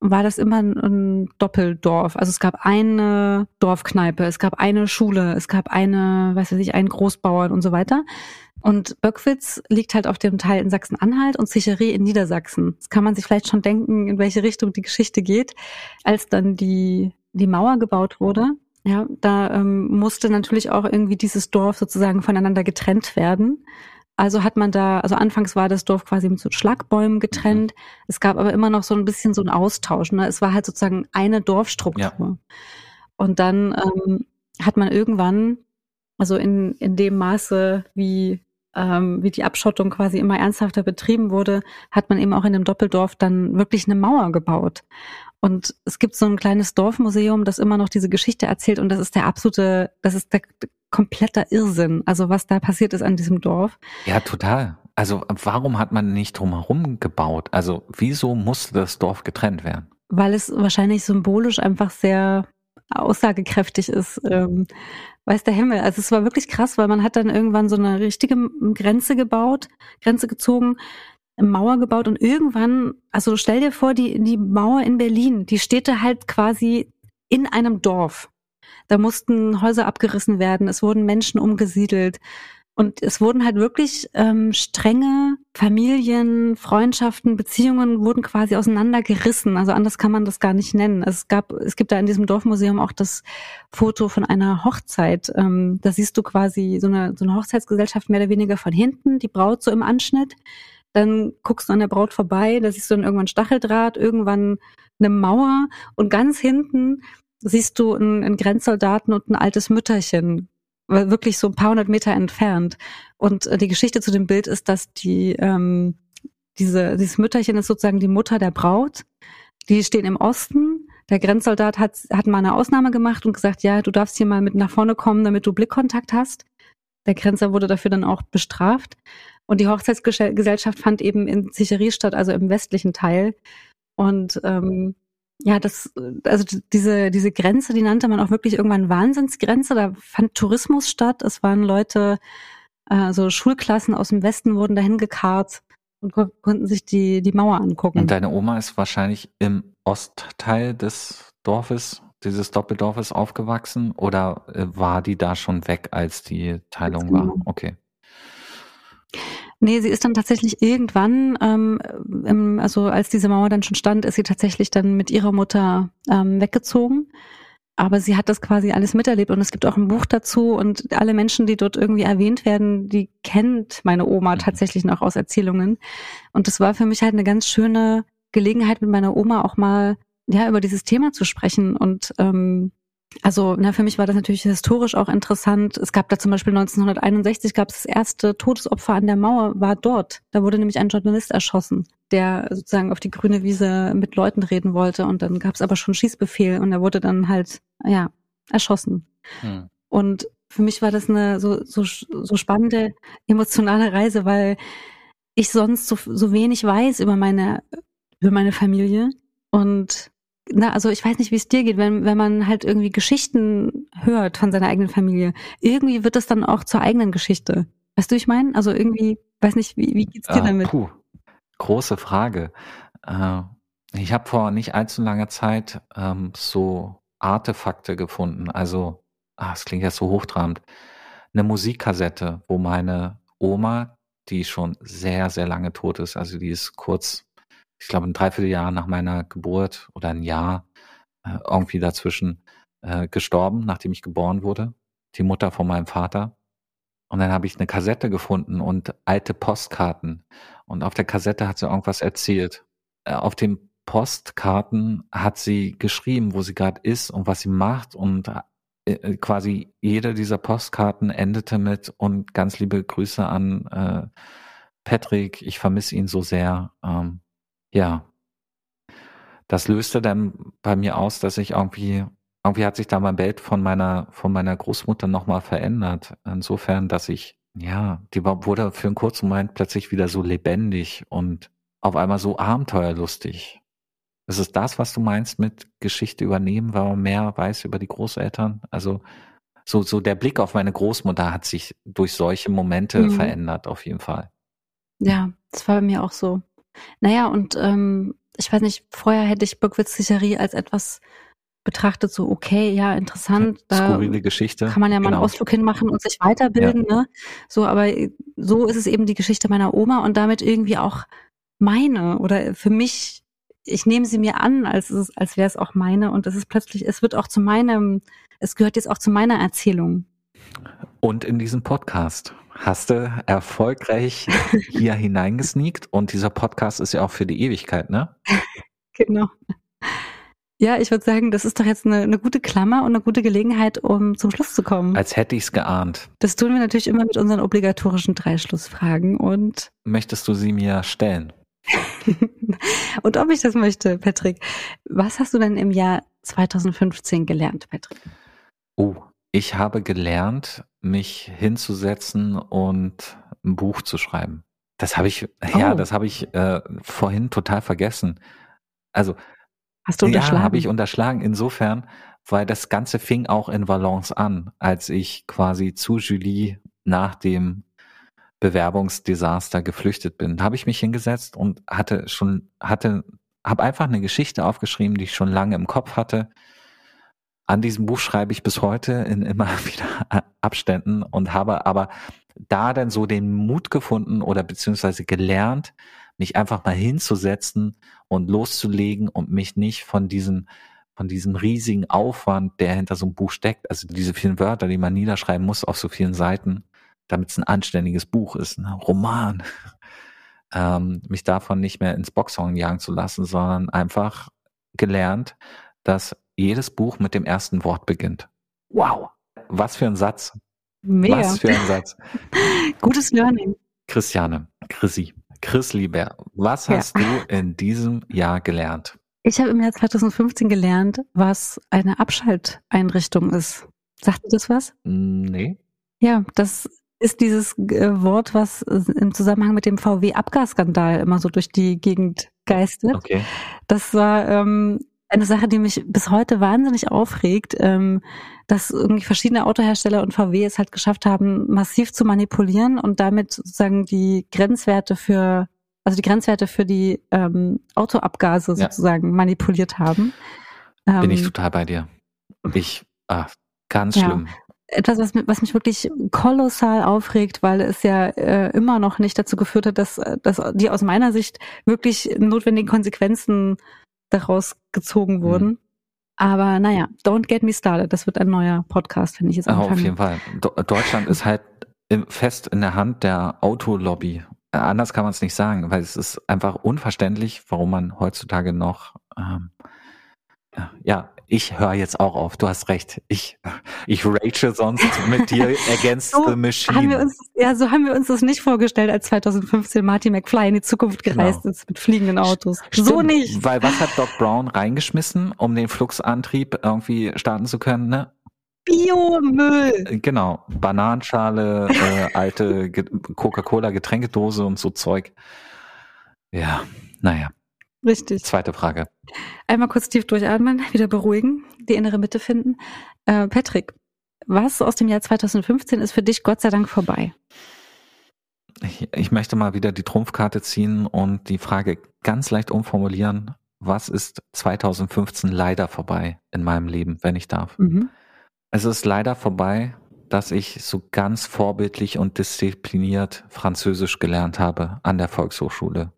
war das immer ein, Doppeldorf. Also es gab eine Dorfkneipe, es gab eine Schule, es gab eine, weiß ich, einen Großbauern und so weiter. Und Böckwitz liegt halt auf dem Teil in Sachsen-Anhalt und Zicherie in Niedersachsen. Das kann man sich vielleicht schon denken, in welche Richtung die Geschichte geht. Als dann die, die Mauer gebaut wurde, ja, da ähm, musste natürlich auch irgendwie dieses Dorf sozusagen voneinander getrennt werden. Also hat man da, also anfangs war das Dorf quasi mit so Schlagbäumen getrennt. Es gab aber immer noch so ein bisschen so einen Austausch. Ne? Es war halt sozusagen eine Dorfstruktur. Und dann ähm, hat man irgendwann, also in, in dem Maße, wie, ähm, wie die Abschottung quasi immer ernsthafter betrieben wurde, hat man eben auch in dem Doppeldorf dann wirklich eine Mauer gebaut. Und es gibt so ein kleines Dorfmuseum, das immer noch diese Geschichte erzählt und das ist der absolute, das ist der kompletter Irrsinn. Also was da passiert ist an diesem Dorf. Ja, total. Also warum hat man nicht drumherum gebaut? Also wieso musste das Dorf getrennt werden? weil es wahrscheinlich symbolisch einfach sehr aussagekräftig ist. Ähm, weiß der Himmel. Also es war wirklich krass, weil man hat dann irgendwann so eine richtige Grenze gebaut, Grenze gezogen, eine Mauer gebaut und irgendwann, also stell dir vor, die, die Mauer in Berlin, die steht da halt quasi in einem Dorf. Da mussten Häuser abgerissen werden, es wurden Menschen umgesiedelt. Und es wurden halt wirklich ähm, strenge Familien, Freundschaften, Beziehungen wurden quasi auseinandergerissen. Also anders kann man das gar nicht nennen. Es gab, es gibt da in diesem Dorfmuseum auch das Foto von einer Hochzeit. Ähm, da siehst du quasi so eine, so eine Hochzeitsgesellschaft mehr oder weniger von hinten, die Braut so im Anschnitt. Dann guckst du an der Braut vorbei, da siehst du dann irgendwann Stacheldraht, irgendwann eine Mauer und ganz hinten siehst du einen, einen Grenzsoldaten und ein altes Mütterchen wirklich so ein paar hundert Meter entfernt. Und äh, die Geschichte zu dem Bild ist, dass die ähm, diese dieses Mütterchen ist sozusagen die Mutter der Braut. Die stehen im Osten. Der Grenzsoldat hat hat mal eine Ausnahme gemacht und gesagt, ja, du darfst hier mal mit nach vorne kommen, damit du Blickkontakt hast. Der Grenzer wurde dafür dann auch bestraft. Und die Hochzeitsgesellschaft fand eben in Zicherie statt, also im westlichen Teil. Und ähm, ja, das, also diese, diese Grenze, die nannte man auch wirklich irgendwann Wahnsinnsgrenze. Da fand Tourismus statt. Es waren Leute, also Schulklassen aus dem Westen wurden dahin gekarrt und ko konnten sich die, die Mauer angucken. Und deine Oma ist wahrscheinlich im Ostteil des Dorfes, dieses Doppeldorfes aufgewachsen oder äh, war die da schon weg, als die Teilung Genau. war? Okay. Nee, sie ist dann tatsächlich irgendwann, ähm, im, also als diese Mauer dann schon stand, ist sie tatsächlich dann mit ihrer Mutter ähm, weggezogen. Aber sie hat das quasi alles miterlebt und es gibt auch ein Buch dazu und alle Menschen, die dort irgendwie erwähnt werden, die kennt meine Oma tatsächlich noch aus Erzählungen. Und das war für mich halt eine ganz schöne Gelegenheit, mit meiner Oma auch mal ja über dieses Thema zu sprechen und ähm, also na, für mich war das natürlich historisch auch interessant. Es gab da zum Beispiel 1961 gab es das erste Todesopfer an der Mauer, war dort. Da wurde nämlich ein Journalist erschossen, der sozusagen auf die grüne Wiese mit Leuten reden wollte. Und dann gab es aber schon Schießbefehl und er wurde dann halt, ja, erschossen. Hm. Und für mich war das eine so, so, so spannende emotionale Reise, weil ich sonst so, so wenig weiß über meine, über meine Familie. Und na, also ich weiß nicht, wie es dir geht, wenn, wenn man halt irgendwie Geschichten hört von seiner eigenen Familie. Irgendwie wird das dann auch zur eigenen Geschichte. Weißt du, ich meine? Also irgendwie, weiß nicht, wie, wie geht's dir Ah, damit? puh, große Frage. Äh, ich habe vor nicht allzu langer Zeit ähm, so Artefakte gefunden, also ah, es klingt ja so hochtrabend, eine Musikkassette, wo meine Oma, die schon sehr, sehr lange tot ist, also die ist kurz, ich glaube ein Dreivierteljahr nach meiner Geburt oder ein Jahr äh, irgendwie dazwischen äh, gestorben, nachdem ich geboren wurde. Die Mutter von meinem Vater. Und dann habe ich eine Kassette gefunden und alte Postkarten. Und auf der Kassette hat sie irgendwas erzählt. Äh, auf den Postkarten hat sie geschrieben, wo sie gerade ist und was sie macht. Und äh, äh, quasi jede dieser Postkarten endete mit und ganz liebe Grüße an äh, Patrick, ich vermisse ihn so sehr. Ähm, ja, das löste dann bei mir aus, dass ich irgendwie irgendwie hat sich da mein Bild von meiner, von meiner Großmutter nochmal verändert. Insofern, dass ich, ja, die wurde für einen kurzen Moment plötzlich wieder so lebendig und auf einmal so abenteuerlustig. Ist es das, was du meinst mit Geschichte übernehmen, weil man mehr weiß über die Großeltern? Also, so, so der Blick auf meine Großmutter hat sich durch solche Momente mhm. verändert, auf jeden Fall. Ja, das war bei mir auch so. Naja, und ähm, ich weiß nicht, vorher hätte ich Böckwitz-Sicherie als etwas betrachtet, so okay, ja, interessant. Da Skurrile Geschichte. Kann man ja mal genau. einen Ausflug hinmachen und sich weiterbilden, ja. ne? So, aber so ist es eben die Geschichte meiner Oma und damit irgendwie auch meine oder für mich, ich nehme sie mir an, als als wäre es auch meine und es ist plötzlich, es wird auch zu meinem, es gehört jetzt auch zu meiner Erzählung. Und in diesem Podcast hast du erfolgreich <laughs> hier hineingesneakt und dieser Podcast ist ja auch für die Ewigkeit, ne? <laughs> genau. Ja, ich würde sagen, das ist doch jetzt eine, eine, gute Klammer und eine gute Gelegenheit, um zum Schluss zu kommen. Als hätte ich es geahnt. Das tun wir natürlich immer mit unseren obligatorischen drei Schlussfragen und. Möchtest du sie mir stellen? <laughs> und ob ich das möchte, Patrick. Was hast du denn im Jahr 2015 gelernt, Patrick? Oh, ich habe gelernt, mich hinzusetzen und ein Buch zu schreiben. Das habe ich, oh. ja, das habe ich äh, vorhin total vergessen. Also Hast du unterschlagen? Ja, habe ich unterschlagen. Insofern, weil das Ganze fing auch in Valence an, als ich quasi zu Julie nach dem Bewerbungsdesaster geflüchtet bin. Da habe ich mich hingesetzt und hatte schon, hatte, habe einfach eine Geschichte aufgeschrieben, die ich schon lange im Kopf hatte. An diesem Buch schreibe ich bis heute in immer <laughs> wieder Abständen und habe aber da dann so den Mut gefunden oder beziehungsweise gelernt, mich einfach mal hinzusetzen und loszulegen und mich nicht von diesem von diesem riesigen Aufwand, der hinter so einem Buch steckt, also diese vielen Wörter, die man niederschreiben muss auf so vielen Seiten, damit es ein anständiges Buch ist, ein Roman, <laughs> ähm, mich davon nicht mehr ins Boxhorn jagen zu lassen, sondern einfach gelernt, dass jedes Buch mit dem ersten Wort beginnt. Wow, was für ein Satz. Mega. Was für ein Satz. <laughs> Gutes Learning. Christiane, Chrissy, Chris Lieber, was hast ja. du in diesem Jahr gelernt? Ich habe im Jahr 2015 gelernt, was eine Abschalteinrichtung ist. Sagt dir das was? Nee. Ja, das ist dieses äh, Wort, was im Zusammenhang mit dem VW-Abgasskandal immer so durch die Gegend geistert. Okay. Das war ähm, eine Sache, die mich bis heute wahnsinnig aufregt, ähm, dass irgendwie verschiedene Autohersteller und VW es halt geschafft haben, massiv zu manipulieren und damit sozusagen die Grenzwerte für, also die Grenzwerte für die ähm, Autoabgase ja. sozusagen manipuliert haben. Ähm, Bin ich total bei dir. Ich, ah, ganz schlimm. Ja etwas, was, was mich wirklich kolossal aufregt, weil es ja äh, immer noch nicht dazu geführt hat, dass, dass die aus meiner Sicht wirklich notwendigen Konsequenzen daraus gezogen mhm. wurden. Mhm. Aber naja, don't get me started. Das wird ein neuer Podcast, wenn ich jetzt anfange. Auf jeden Fall. Do Deutschland ist halt fest in der Hand der Autolobby. Äh, anders kann man es nicht sagen, weil es ist einfach unverständlich, warum man heutzutage noch ähm, ja, ich höre jetzt auch auf. Du hast recht. Ich, ich rage sonst mit dir <laughs> against so the machine. Haben wir uns, ja, so haben wir uns das nicht vorgestellt, als 2015 Marty McFly in die Zukunft gereist genau. ist mit fliegenden Autos. Stimmt, so nicht. Weil was hat Doc Brown reingeschmissen, um den Fluxantrieb irgendwie starten zu können, ne? Biomüll. Genau. Bananenschale, äh, alte Coca-Cola-Getränkedose und so Zeug. Ja, naja. Richtig. Zweite Frage. Einmal kurz tief durchatmen, <laughs> wieder beruhigen, die innere Mitte finden. Äh, Patrick, was aus dem Jahr 2015 ist für dich Gott sei Dank vorbei? Ich, ich möchte mal wieder die Trumpfkarte ziehen und die Frage ganz leicht umformulieren. Was ist 2015 leider vorbei in meinem Leben, wenn ich darf? Mhm. Es ist leider vorbei, dass ich so ganz vorbildlich und diszipliniert Französisch gelernt habe an der Volkshochschule.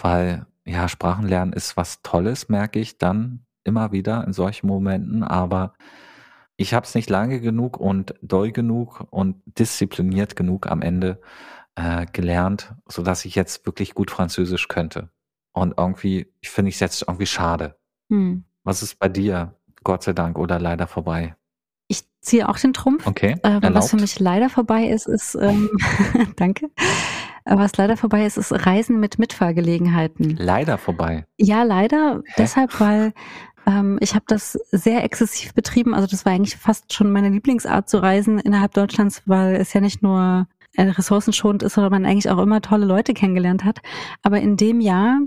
Weil, ja, Sprachenlernen ist was Tolles, merke ich dann immer wieder in solchen Momenten, aber ich habe es nicht lange genug und doll genug und diszipliniert genug am Ende äh, gelernt, so dass ich jetzt wirklich gut Französisch könnte. Und irgendwie, ich finde ich jetzt irgendwie schade. Hm. Was ist bei dir, Gott sei Dank, oder leider vorbei? Ich ziehe auch den Trumpf. Okay, Ähm, was für mich leider vorbei ist, ist, ähm, <laughs> danke. Was leider vorbei ist, ist Reisen mit Mitfahrgelegenheiten. Leider vorbei. Ja, leider. Deshalb, weil ähm, ich habe das sehr exzessiv betrieben. Also das war eigentlich fast schon meine Lieblingsart zu reisen innerhalb Deutschlands, weil es ja nicht nur äh, ressourcenschonend ist, sondern man eigentlich auch immer tolle Leute kennengelernt hat. Aber in dem Jahr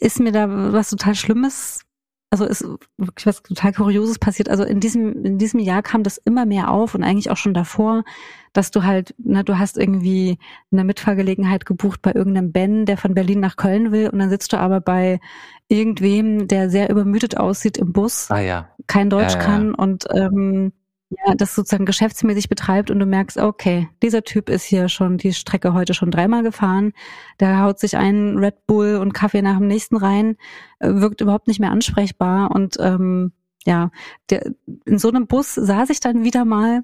ist mir da was total Schlimmes, also ist wirklich was total Kurioses passiert. Also in diesem, in diesem Jahr kam das immer mehr auf und eigentlich auch schon davor, dass du halt, na, du hast irgendwie eine Mitfahrgelegenheit gebucht bei irgendeinem Ben, der von Berlin nach Köln will und dann sitzt du aber bei irgendwem, der sehr übermüdet aussieht im Bus, Ah ja. kein Deutsch Ja, ja, ja. kann und ähm, ja, das sozusagen geschäftsmäßig betreibt und du merkst, okay, dieser Typ ist hier schon die Strecke heute schon dreimal gefahren, der haut sich einen Red Bull und Kaffee nach dem nächsten rein, äh, wirkt überhaupt nicht mehr ansprechbar und ähm, ja, der, in so einem Bus saß ich dann wieder mal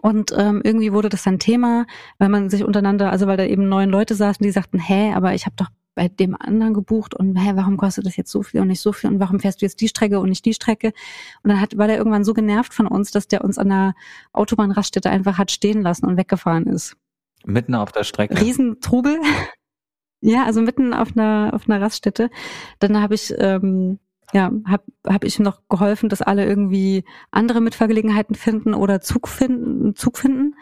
und ähm, irgendwie wurde das dann Thema, weil man sich untereinander, also weil da eben neun Leute saßen, die sagten, hä, aber ich habe doch bei dem anderen gebucht und hä, warum kostet das jetzt so viel und nicht so viel und warum fährst du jetzt die Strecke und nicht die Strecke? Und dann hat, war der irgendwann so genervt von uns, dass der uns an der Autobahnraststätte einfach hat stehen lassen und weggefahren ist. Mitten auf der Strecke. Riesentrubel. <laughs> Ja, also mitten auf einer auf einer Raststätte. Dann habe ich ähm, ja, hab, hab ich noch geholfen, dass alle irgendwie andere Mitfahrgelegenheiten finden oder Zug finden, Zug finden.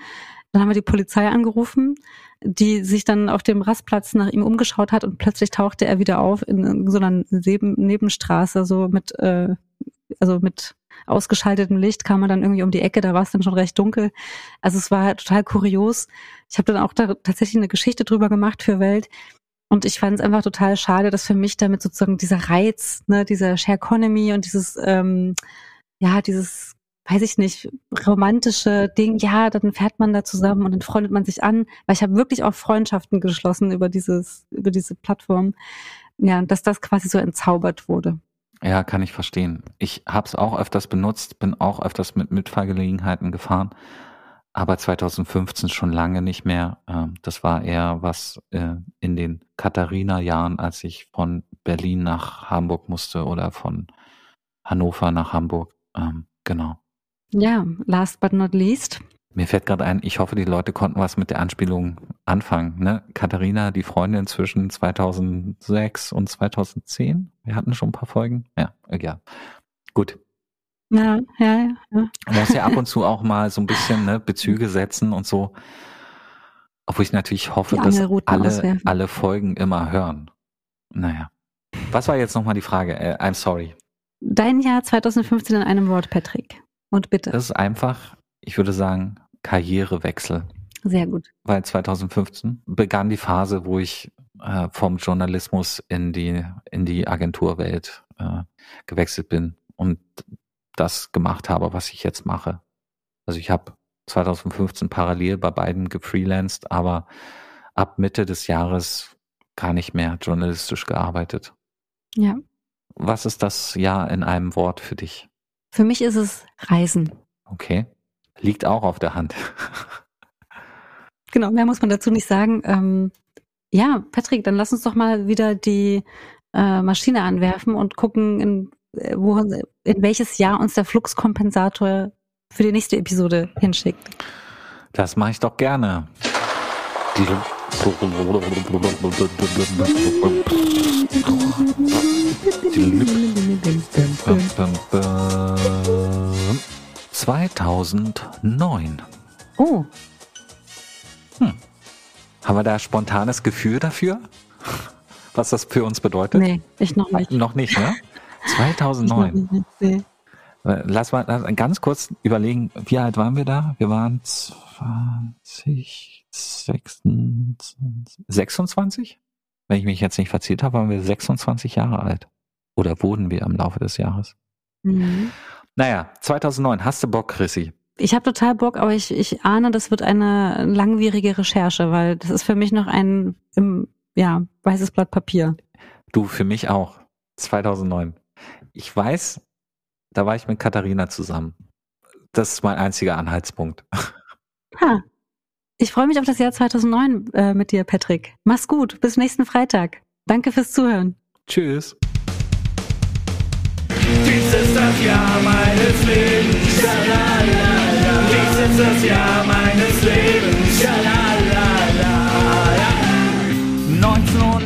Dann haben wir die Polizei angerufen, die sich dann auf dem Rastplatz nach ihm umgeschaut hat und plötzlich tauchte er wieder auf in so einer Neben Nebenstraße, so mit, äh, also mit ausgeschaltetem Licht kam er dann irgendwie um die Ecke, da war es dann schon recht dunkel. Also es war total kurios. Ich habe dann auch da tatsächlich eine Geschichte drüber gemacht für Welt. Und ich fand es einfach total schade, dass für mich damit sozusagen dieser Reiz, ne, dieser Share Economy und dieses, ähm, ja, dieses, weiß ich nicht, romantische Ding, ja, dann fährt man da zusammen und dann freundet man sich an, weil ich habe wirklich auch Freundschaften geschlossen über dieses, über diese Plattform. Ja, dass das quasi so entzaubert wurde. Ja, kann ich verstehen. Ich habe es auch öfters benutzt, bin auch öfters mit Mitfahrgelegenheiten gefahren, aber 2015 schon lange nicht mehr. Ähm, Das war eher was äh, in den Katharina-Jahren, als ich von Berlin nach Hamburg musste oder von Hannover nach Hamburg. Ähm, Genau. Ja, last but not least. Mir fällt gerade ein, ich hoffe, die Leute konnten was mit der Anspielung anfangen. Ne? Katharina, die Freundin zwischen 2006 und 2010. Wir hatten schon ein paar Folgen. Ja, egal. Gut. Ja, ja, ja. Man muss ja ab und zu auch mal so ein bisschen ne, Bezüge setzen und so. Obwohl ich natürlich hoffe, dass alle, auswerfen. alle Folgen immer hören. Naja. Was war jetzt nochmal die Frage? Äh, I'm sorry. Dein Jahr 2015 in einem Wort, Patrick. Und bitte. Das ist einfach, ich würde sagen, Karrierewechsel. Sehr gut. weil 2015 begann die Phase, wo ich äh, vom Journalismus in die in die Agenturwelt äh, gewechselt bin und das gemacht habe, was ich jetzt mache. Also ich habe 2015 parallel bei beiden gefreelanced, aber ab Mitte des Jahres gar nicht mehr journalistisch gearbeitet. Ja. Was ist das Jahr in einem Wort für dich? Für mich ist es Reisen. Okay. Liegt auch auf der Hand. <laughs> Genau, mehr muss man dazu nicht sagen. Ähm, ja, Patrick, dann lass uns doch mal wieder die äh, Maschine anwerfen und gucken, in, äh, wo, in welches Jahr uns der Fluxkompensator für die nächste Episode hinschickt. Das mache ich doch gerne. Bum, bum, bum. 2009. Oh, Haben wir da spontanes Gefühl dafür? Was das für uns bedeutet? nee, ich noch nicht. Noch nicht, ne? Ich noch 2009. nicht, nee. Äh, Lass mal lass ganz kurz überlegen, wie alt waren wir da? Wir waren 20, 26, 26? Wenn ich mich jetzt nicht verzählt habe, waren wir 26 Jahre alt. Oder wurden wir im Laufe des Jahres? Mhm. Naja, 2009. Hast du Bock, Chrissy? ich habe total Bock, aber ich, ich ahne, das wird eine langwierige Recherche, weil das ist für mich noch ein im, ja, weißes Blatt Papier. Du, für mich auch. 2009. Ich weiß, da war ich mit Katharina zusammen. Das ist mein einziger Anhaltspunkt. Ha. Ich freue mich auf das Jahr 2009 äh, mit dir, Patrick. Mach's gut. Bis nächsten Freitag. Danke fürs Zuhören. Tschüss. Dies ist das Jahr meines Lebens. Dies ist das Jahr meines Lebens.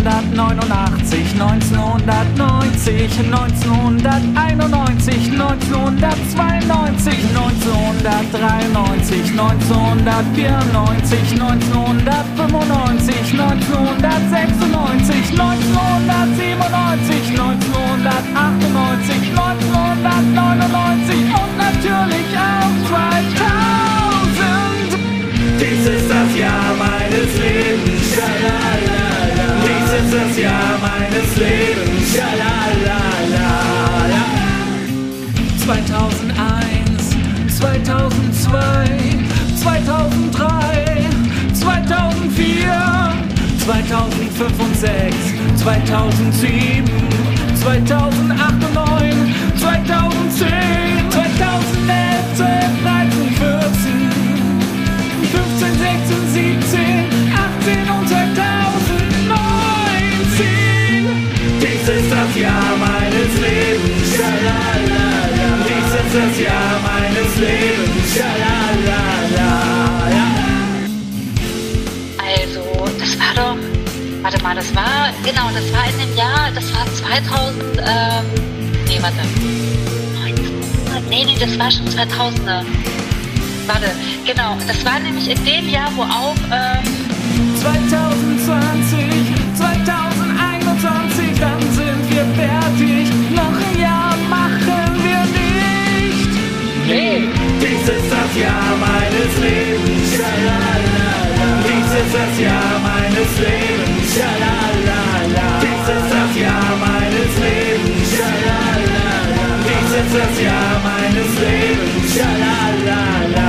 1989, 1990, 1991, 1992, 1993, 1994, 1995, 1996, 1997, 1998, 1999 und natürlich auch 2000. Dies ist das Jahr meines Lebens. Schalalala. Dies ist das Jahr meines Lebens. Schalalala. 2001, 2002, 2003, 2004, 2005 und 6, 2007, 2008 und 9, 2010, 2011, 12, 13, 14, 15, 16, 17, Das Jahr meines Lebens. Schalalala. Also, das war doch. Warte mal, das war. Genau, das war in dem Jahr. Das war 2000. Ähm, nee, warte. 1900, nee, nee, das war schon 2000er. Warte, genau. Das war nämlich in dem Jahr, wo auch. Ähm, 2020, das Jahr meines Lebens. Schalala. Dies ist das Jahr meines Lebens. Schalala. Dies ist das Jahr meines Lebens. Schalala. Dies ist das Jahr meines Lebens. Schalala.